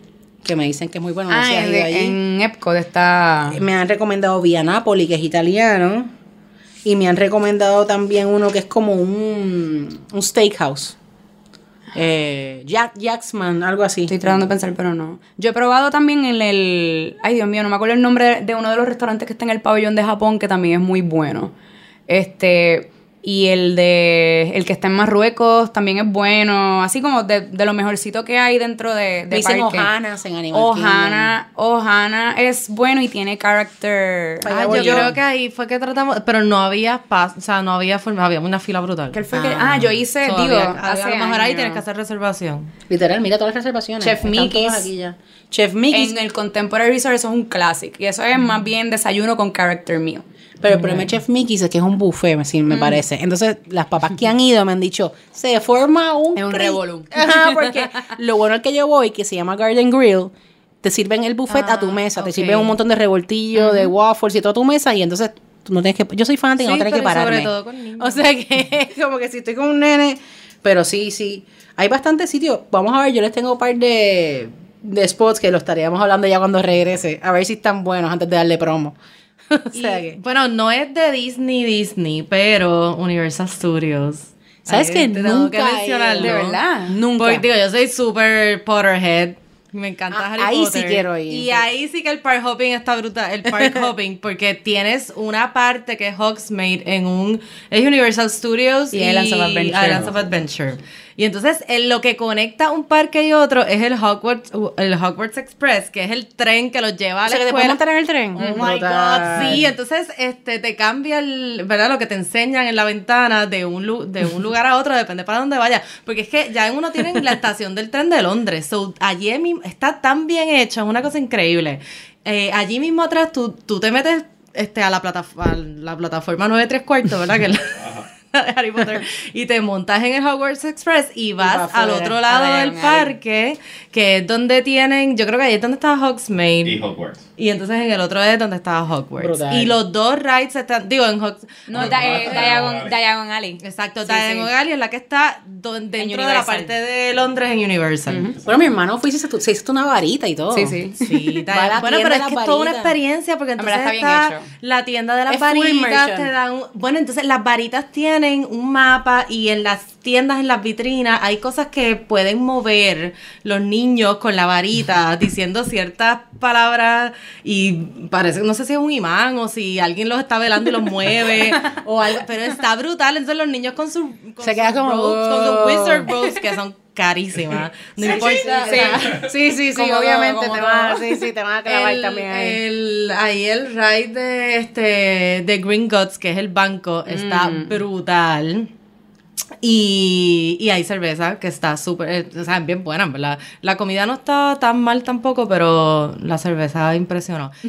que me dicen que es muy bueno. no sé Ah, en, allí. en Epcot está... Me han recomendado Via Napoli, que es italiano. Y me han recomendado también uno que es como un, un steakhouse. Eh, Jack, Jacksman, algo así. Estoy tratando de pensar, pero no. Yo he probado también en el... Ay, Dios mío, no me acuerdo el nombre de uno de los restaurantes que está en el pabellón de Japón, que también es muy bueno. Este... Y el de... El que está en Marruecos también es bueno. Así como de, de lo mejorcito que hay dentro de, de dicen parque. Ojanas en Animal Ohana, Ohana es bueno y tiene character. Ah, yo yo. creo que ahí fue que tratamos, pero no había paz, o sea, no había forma, había una fila brutal. ¿Qué fue que- ah, yo hice, So, digo, había- hace a lo mejor ahí tienes que hacer reservación. Literal, mira todas las reservaciones. Chef Mickey's. todas aquí ya. Chef Mickey's. En el Contemporary Resort eso es un clásico. Y eso es más bien desayuno con character meal. Pero el problema Chef Mickey's es que es un buffet, sí, me parece. Entonces, las papás que han ido me han dicho, se forma un... Es un revolú. Ajá, porque lo bueno es que yo voy, que se llama Garden Grill, te sirven el buffet a tu Ah, mesa, te sirven un montón de revoltillo, de waffles y toda tu mesa, y entonces tú no tienes que... Yo soy fanática y no Sí, tienes que pero sobre pararme. todo con niños. O sea que, como que si estoy con un nene... Pero sí, sí. Hay bastantes sitios. Vamos a ver, yo les tengo un par de, de spots que lo estaríamos hablando ya cuando regrese. A ver si están buenos antes de darle promo. o sea Y, que... Bueno, no es de Disney, Disney, pero Universal Studios. ¿Sabes Ahí qué? te tengo Nunca que mencionarlo. De verdad. Nunca. Porque, digo, yo soy super Potterhead. Me encanta Ah, Harry ahí sí Potter. quiero ir. Y ahí sí que el park hopping está brutal. El park hopping, porque tienes una parte que es Hogsmeade en un. Es Universal Studios Y Islands of Adventure. Islands of Adventure. Y entonces en lo que conecta un parque y otro es el Hogwarts, el Hogwarts Express, que es el tren que los lleva a O la sea, que te escuela. montar en el tren. Oh my God, sí, entonces este te cambia el, ¿verdad? Lo que te enseñan en la ventana de un, lu- de un lugar a otro, depende para dónde vayas, porque es que ya en uno tienen la estación del tren de Londres, so, allí está tan bien hecho, es una cosa increíble. Eh, allí mismo atrás tú, tú te metes este, a la, platatf- a la plataforma 9 3 cuartos, ¿verdad? Que la- de Harry Potter y te montas en el Hogwarts Express y vas va al otro lado del parque que es donde tienen yo creo que ahí es donde está Hogsmeade Y Hogwarts. y entonces en el otro es donde estaba Hogwarts. Brutal. Y los dos rides están, digo, en Hogwarts. No, Di- ah, Diagon, Diagon Alley. Exacto, Sí, Diagon sí. Alley es la que está don- dentro de la parte de Londres en Universal. Bueno, mi hermano fue y se, se hizo una varita y todo. Sí, sí. Sí, bueno, pero es que es toda una experiencia porque En entonces está bien la tienda de las Es varitas, te dan, bueno, entonces las varitas tienen un mapa y en las tiendas, en las vitrinas, hay cosas que pueden mover los niños con la varita diciendo ciertas palabras y parece, no sé si es un imán o si alguien los está velando y los mueve o algo, pero está brutal, entonces los niños con sus con Se queda sus como, robes, con sus wizard robes que son carísimas. No importa. Sí, sí, sí, obviamente te van, sí, sí, te van a clavar El- también ahí. el- ahí el ride de este de Green Guts, que es el banco, está Mm. brutal. Y, y hay cerveza que está súper, eh, o sea, bien buena, en ¿verdad? La comida no está tan mal tampoco, pero la cerveza impresionó.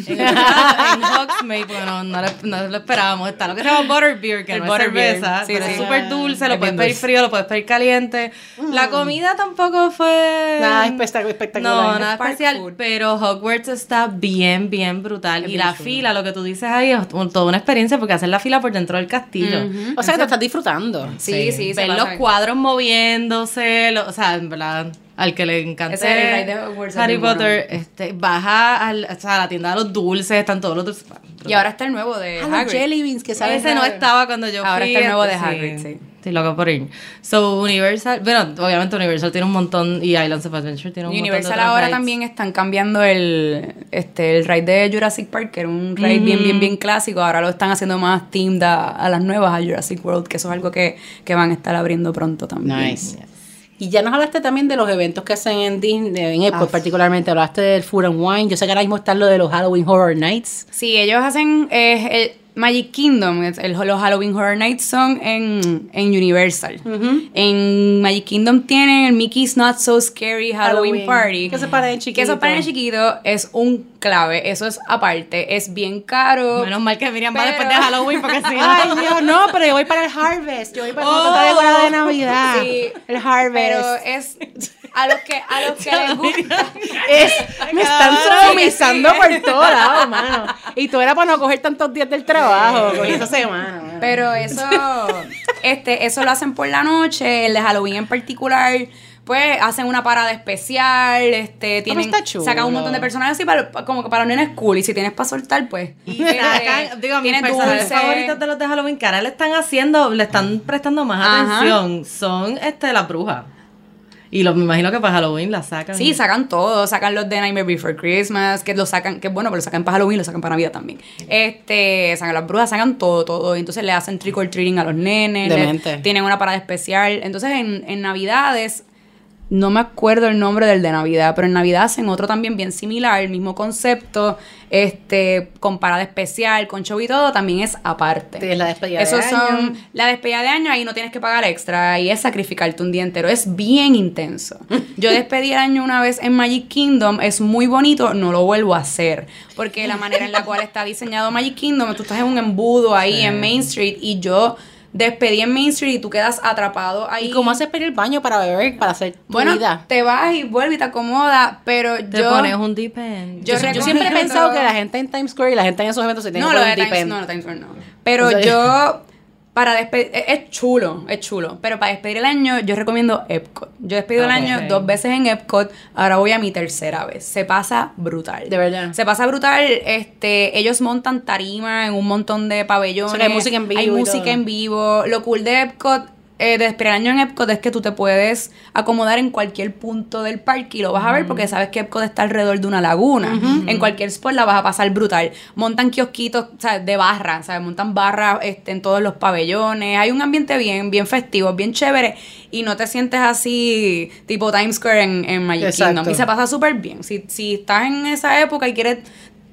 En, Hogsmeade, bueno, no, lo- no lo esperábamos. Está lo que se llama butterbeer, que El no es butterbeer, cerveza, sí, pero sí. es súper dulce, lo Es puedes pedir dulce. frío, lo puedes pedir caliente. La comida tampoco fue... Nada espectac- espectacular. No, nada especial, food. pero Hogwarts está bien, bien brutal. Es y bien la chulo. fila, lo que tú dices ahí, es un- toda una experiencia porque hacer la fila por dentro del castillo. O sea, que te estás disfrutando. Sí, sí, se Ver los cuadros moviéndose, lo- o sea, en verdad, al que le encanta es el Harry. Potter, este, baja al, o sea, a la tienda de los dulces, están todos los dulces. Y ahora está el nuevo de Ah, los jelly beans que saben Ese no estaba cuando yo Ahora fui. está el nuevo de Hagrid, sí. Estoy loca por ir. So, Universal, bueno, obviamente Universal tiene un montón y Islands of Adventure tiene un Y montón Universal de ahora rides. también están cambiando el, este, el ride de Jurassic Park, que era un ride bien, bien, bien clásico. Ahora lo están haciendo más themed a, a las nuevas, a Jurassic World, que eso es algo que, que van a estar abriendo pronto también. Nice. Y ya nos hablaste también de los eventos que hacen en Disney, en Ah, Epcot particularmente. Hablaste del Food and Wine. Yo sé que ahora mismo están lo de los Halloween Horror Nights. Sí, ellos hacen eh, el Magic Kingdom, el- los Halloween Horror Nights son en, en Universal. En Magic Kingdom tienen el Mickey's Not So Scary Halloween, Halloween. Party. Que se para en chiquito. Que eso para en chiquito es un clave, eso es aparte, es bien caro. Menos mal que Miriam va Pero- después de Halloween porque si Ay, no. Dios, no, pero yo voy para el Harvest. Yo voy para el Oh. oh, de Navidad. Sí, el Harvest. Pero es a los que a los que les gusta. Es, me están sodomizando por todos lados, mano. Y tú era para no coger tantos días del trabajo, cogí esa semana. mano. Pero eso, este, eso lo hacen por la noche, el de Halloween en particular. Pues hacen una parada especial, este, tienen, sacan un montón de personajes así para, como que para los nenes cool. Y si tienes para soltar, pues. Y este, sacan, digo, mis personajes favoritos de los de Halloween que ahora le están haciendo, le están prestando más Ajá. atención, son este las brujas. Y los, me imagino que para Halloween las sacan. Sí, sacan todo, sacan los de Nightmare Before Christmas, que lo sacan, que bueno, pero lo sacan para Halloween, lo sacan para Navidad también. Este, sacan las brujas, sacan todo, todo. Y entonces le hacen trick or treating a los nenes, le- tienen una parada especial. Entonces en, en Navidades, no me acuerdo el nombre del de Navidad, pero en Navidad hacen otro también bien similar, el mismo concepto, este, con parada especial, con show y todo, también es aparte. Sí, es la despedida de año. son la despedida de año, ahí no tienes que pagar extra, y es sacrificarte un día entero, es bien intenso. Yo despedí el año una vez en Magic Kingdom, es muy bonito, no lo vuelvo a hacer, porque la manera en la cual está diseñado Magic Kingdom, tú estás en un embudo ahí en Main Street, y yo despedí en Main Street y tú quedas atrapado ahí. ¿Y cómo haces para ir al baño para beber, para hacer tu Bueno, vida? te vas y vuelves y te acomodas, pero Te yo... pones un depend. Yo Yo, yo recomiendo- siempre he pensado que la gente en Times Square y la gente en esos eventos se tiene No, que poner un Times, depend. no, no, Times Square no. Pero O sea, yo, para despedir, es es chulo, es chulo. Pero para despedir el año, yo recomiendo Epcot. Yo despido el Ok. año dos veces en Epcot, ahora voy a mi tercera vez. Se pasa brutal. De verdad. Se pasa brutal, este, ellos montan tarima en un montón de pabellones. O sea, que hay música en vivo Hay música en vivo. Lo cool de Epcot, eh, de despedir el año en Epcot, es que tú te puedes acomodar en cualquier punto del parque y lo vas a ver porque sabes que Epcot está alrededor de una laguna. En cualquier spot la vas a pasar brutal. Montan kiosquitos, de barra, ¿sabes? Montan barras este, en todos los pabellones. Hay un ambiente bien, bien festivo, bien chévere y no te sientes así tipo Times Square en, en Magic Exacto. Kingdom. Y se pasa súper bien. Si, si estás en esa época y quieres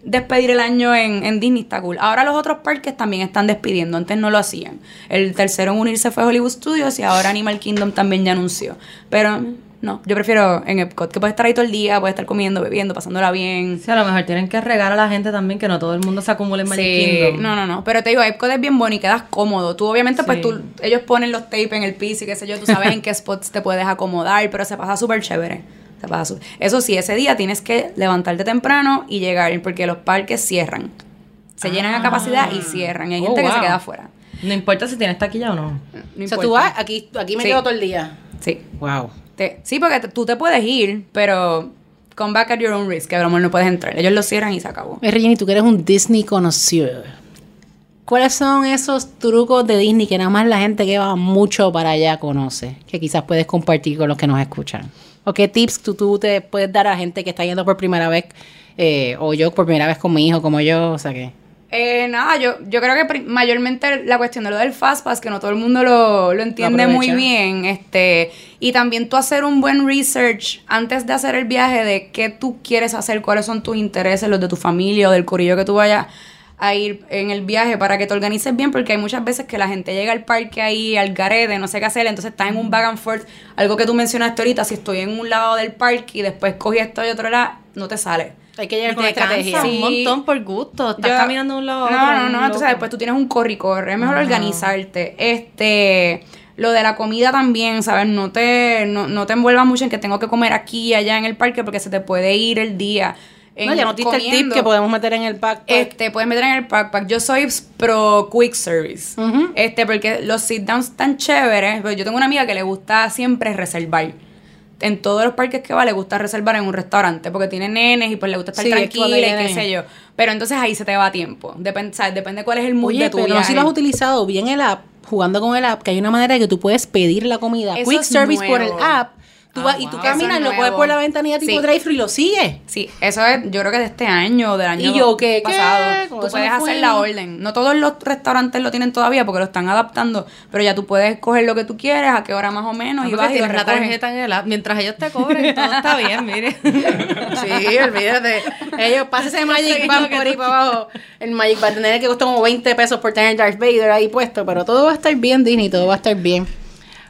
despedir el año en, en Disney está cool. Ahora los otros parques también están despidiendo, antes no lo hacían. El tercero en unirse fue Hollywood Studios y ahora Animal Kingdom también ya anunció. Pero no, yo prefiero en Epcot, que puedes estar ahí todo el día, puedes estar comiendo, bebiendo, pasándola bien. Sí, a lo mejor tienen que regar a la gente también que no todo el mundo se acumule en Magic Sí, Kingdom. no, no, no. Pero te digo, Epcot es bien bueno y quedas cómodo. Tú, obviamente, pues tú, ellos ponen los tapes en el piso y qué sé yo, tú sabes en qué spots te puedes acomodar, pero se pasa súper chévere. Eso sí, ese día tienes que levantarte temprano y llegar, porque los parques cierran. Se llenan a capacidad y cierran. Y hay Oh, gente que se queda afuera. No importa si tienes taquilla o no. No o sea, importa. tú vas, aquí, aquí me Sí. quedo todo el día. Sí. Wow. Te- sí, porque te- tú te puedes ir, pero come back at your own risk, que a lo mejor no puedes entrar. Ellos lo cierran y se acabó. Regina, tú que eres un Disney conocido. ¿Cuáles son esos trucos de Disney que nada más la gente que va mucho para allá conoce? Que quizás puedes compartir con los que nos escuchan. ¿O qué tips tú, tú te puedes dar a gente que está yendo por primera vez? eh, o yo por primera vez con mi hijo, como yo, o sea que... Eh, nada, yo, yo creo que mayormente la cuestión de lo del Fastpass, que no todo el mundo lo, lo entiende muy bien, este, y también tú hacer un buen research antes de hacer el viaje de qué tú quieres hacer, cuáles son tus intereses, los de tu familia o del corillo que tú vayas a ir en el viaje para que te organices bien, porque hay muchas veces que la gente llega al parque ahí, al garete, no sé qué hacer, entonces estás en un back and forth, algo que tú mencionaste ahorita, si estoy en un lado del parque y después cogí esto y otro lado, no te sale. Hay que llegar Y con te estrategia. Sí. un montón por gusto. Estás Yo- caminando de un lado a otro. No, no, no. loco. Entonces después tú tienes un corre y corre. Es mejor organizarte. Este. Lo de la comida también, ¿sabes? No te, no, no te envuelvas mucho en que tengo que comer aquí y allá en el parque porque se te puede ir el día. En No, ya diste el tip que podemos meter en el backpack. Este, puedes meter en el backpack. Yo soy pro quick service. Este, porque los sit downs tan chéveres. Pues yo tengo una amiga que le gusta siempre reservar. en todos los parques que va le gusta reservar en un restaurante porque tiene nenes y pues le gusta estar Sí, tranquila y qué sé yo. Pero entonces ahí se te va tiempo. Depende, ¿sabes? Depende cuál es el mood Oye, de tu pero si lo has utilizado bien el app, jugando con el app, que hay una manera que tú puedes pedir la comida. Eso Quick service por el app. Tú Ah, vas y tú caminas, lo es puedes nuevo. por la ventanilla tipo Sí. drive-thru y lo sigues. Sí, eso es, yo creo que de este año o del año Y yo, ¿qué? ¿Qué? pasado. Como Tú puedes no hacer fue. la orden. No todos los restaurantes lo tienen todavía porque lo están adaptando, pero ya tú puedes coger lo que tú quieres, a qué hora más o menos, y vas y lo recoges. tarjeta en el app. Mientras ellos te cobren, todo está bien, mire. Sí, olvídate. Ellos, pásese el Magic que por ahí para abajo. El Magic va a tener que costar como 20 pesos por tener Darth Vader ahí puesto, pero todo va a estar bien, Disney, todo va a estar bien.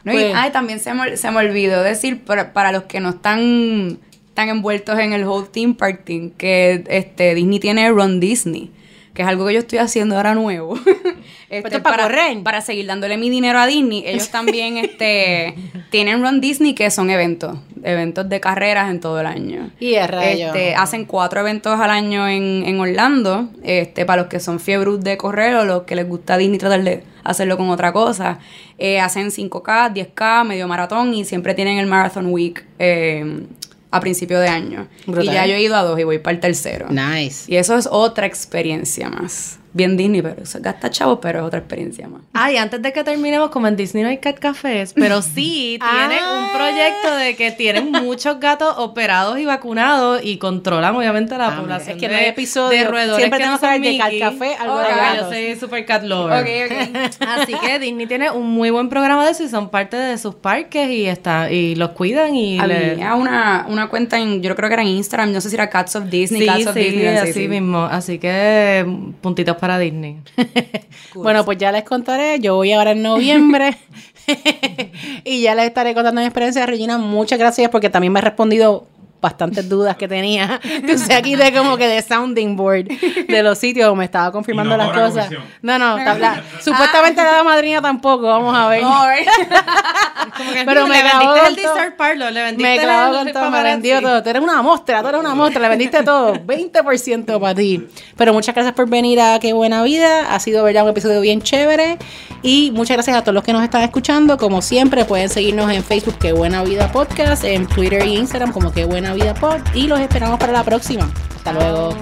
No, y- Pues- ay, también se me, se me olvidó decir para, para los que no están tan envueltos en el whole theme park thing, que este Disney tiene Run Disney, que es algo que yo estoy haciendo ahora nuevo. Este, es para correr. para seguir dándole mi dinero a Disney, ellos también este tienen Run Disney que son eventos, eventos de carreras en todo el año. Y rayos. Este, hacen cuatro eventos al año en, en Orlando, este, para los que son fiebres de correr o los que les gusta Disney tratar de hacerlo con otra cosa. Eh, hacen 5K, 10K, medio maratón y siempre tienen el Marathon Week eh, a principio de año. Brutal. Y ya yo he ido a dos y voy para el tercero. Nice. Y eso es otra experiencia más. Bien Disney, pero eso gasta chavos, pero es otra experiencia más. Ay, antes de que terminemos, como en Disney no hay cat cafés, pero sí tienen Ah. un proyecto de que tienen muchos gatos operados y vacunados y controlan obviamente la Ah, población es que de, no hay episodio. de roedores Siempre que tenemos que hablar de cat café, algo de Ok, gatos. Yo soy super cat lover. ok. Así que Disney tiene un muy buen programa de eso y son parte de sus parques y está y los cuidan y Había una, una cuenta en, yo creo que era en Instagram, no sé si era Cats of Disney, Sí, Cats of sí, Disney. así sí. mismo. Así que mm, puntitos para Disney. Bueno, pues ya les contaré. Yo voy ahora en noviembre. y ya les estaré contando mi experiencia. Regina, muchas gracias porque también me ha respondido bastantes dudas que tenía. Entonces aquí de como que de sounding board de los sitios me estaba confirmando no las cosas. No, no, ta- la- supuestamente la madrina tampoco, vamos a ver. Pero me le clavó vendiste con el todo. dessert parlor, le vendiste Me el con todo, me vendió todo. Tú eres una mostra, tú eres una mostra, le vendiste todo. 20% para ti. Pero muchas gracias por venir a Qué Buena Vida. Ha sido, ¿verdad? Un episodio bien chévere. Y muchas gracias a todos los que nos están escuchando. Como siempre, pueden seguirnos en Facebook Qué Buena Vida Podcast, en Twitter e Instagram como Qué Buena Navidad Pod y los esperamos para la próxima. Hasta luego.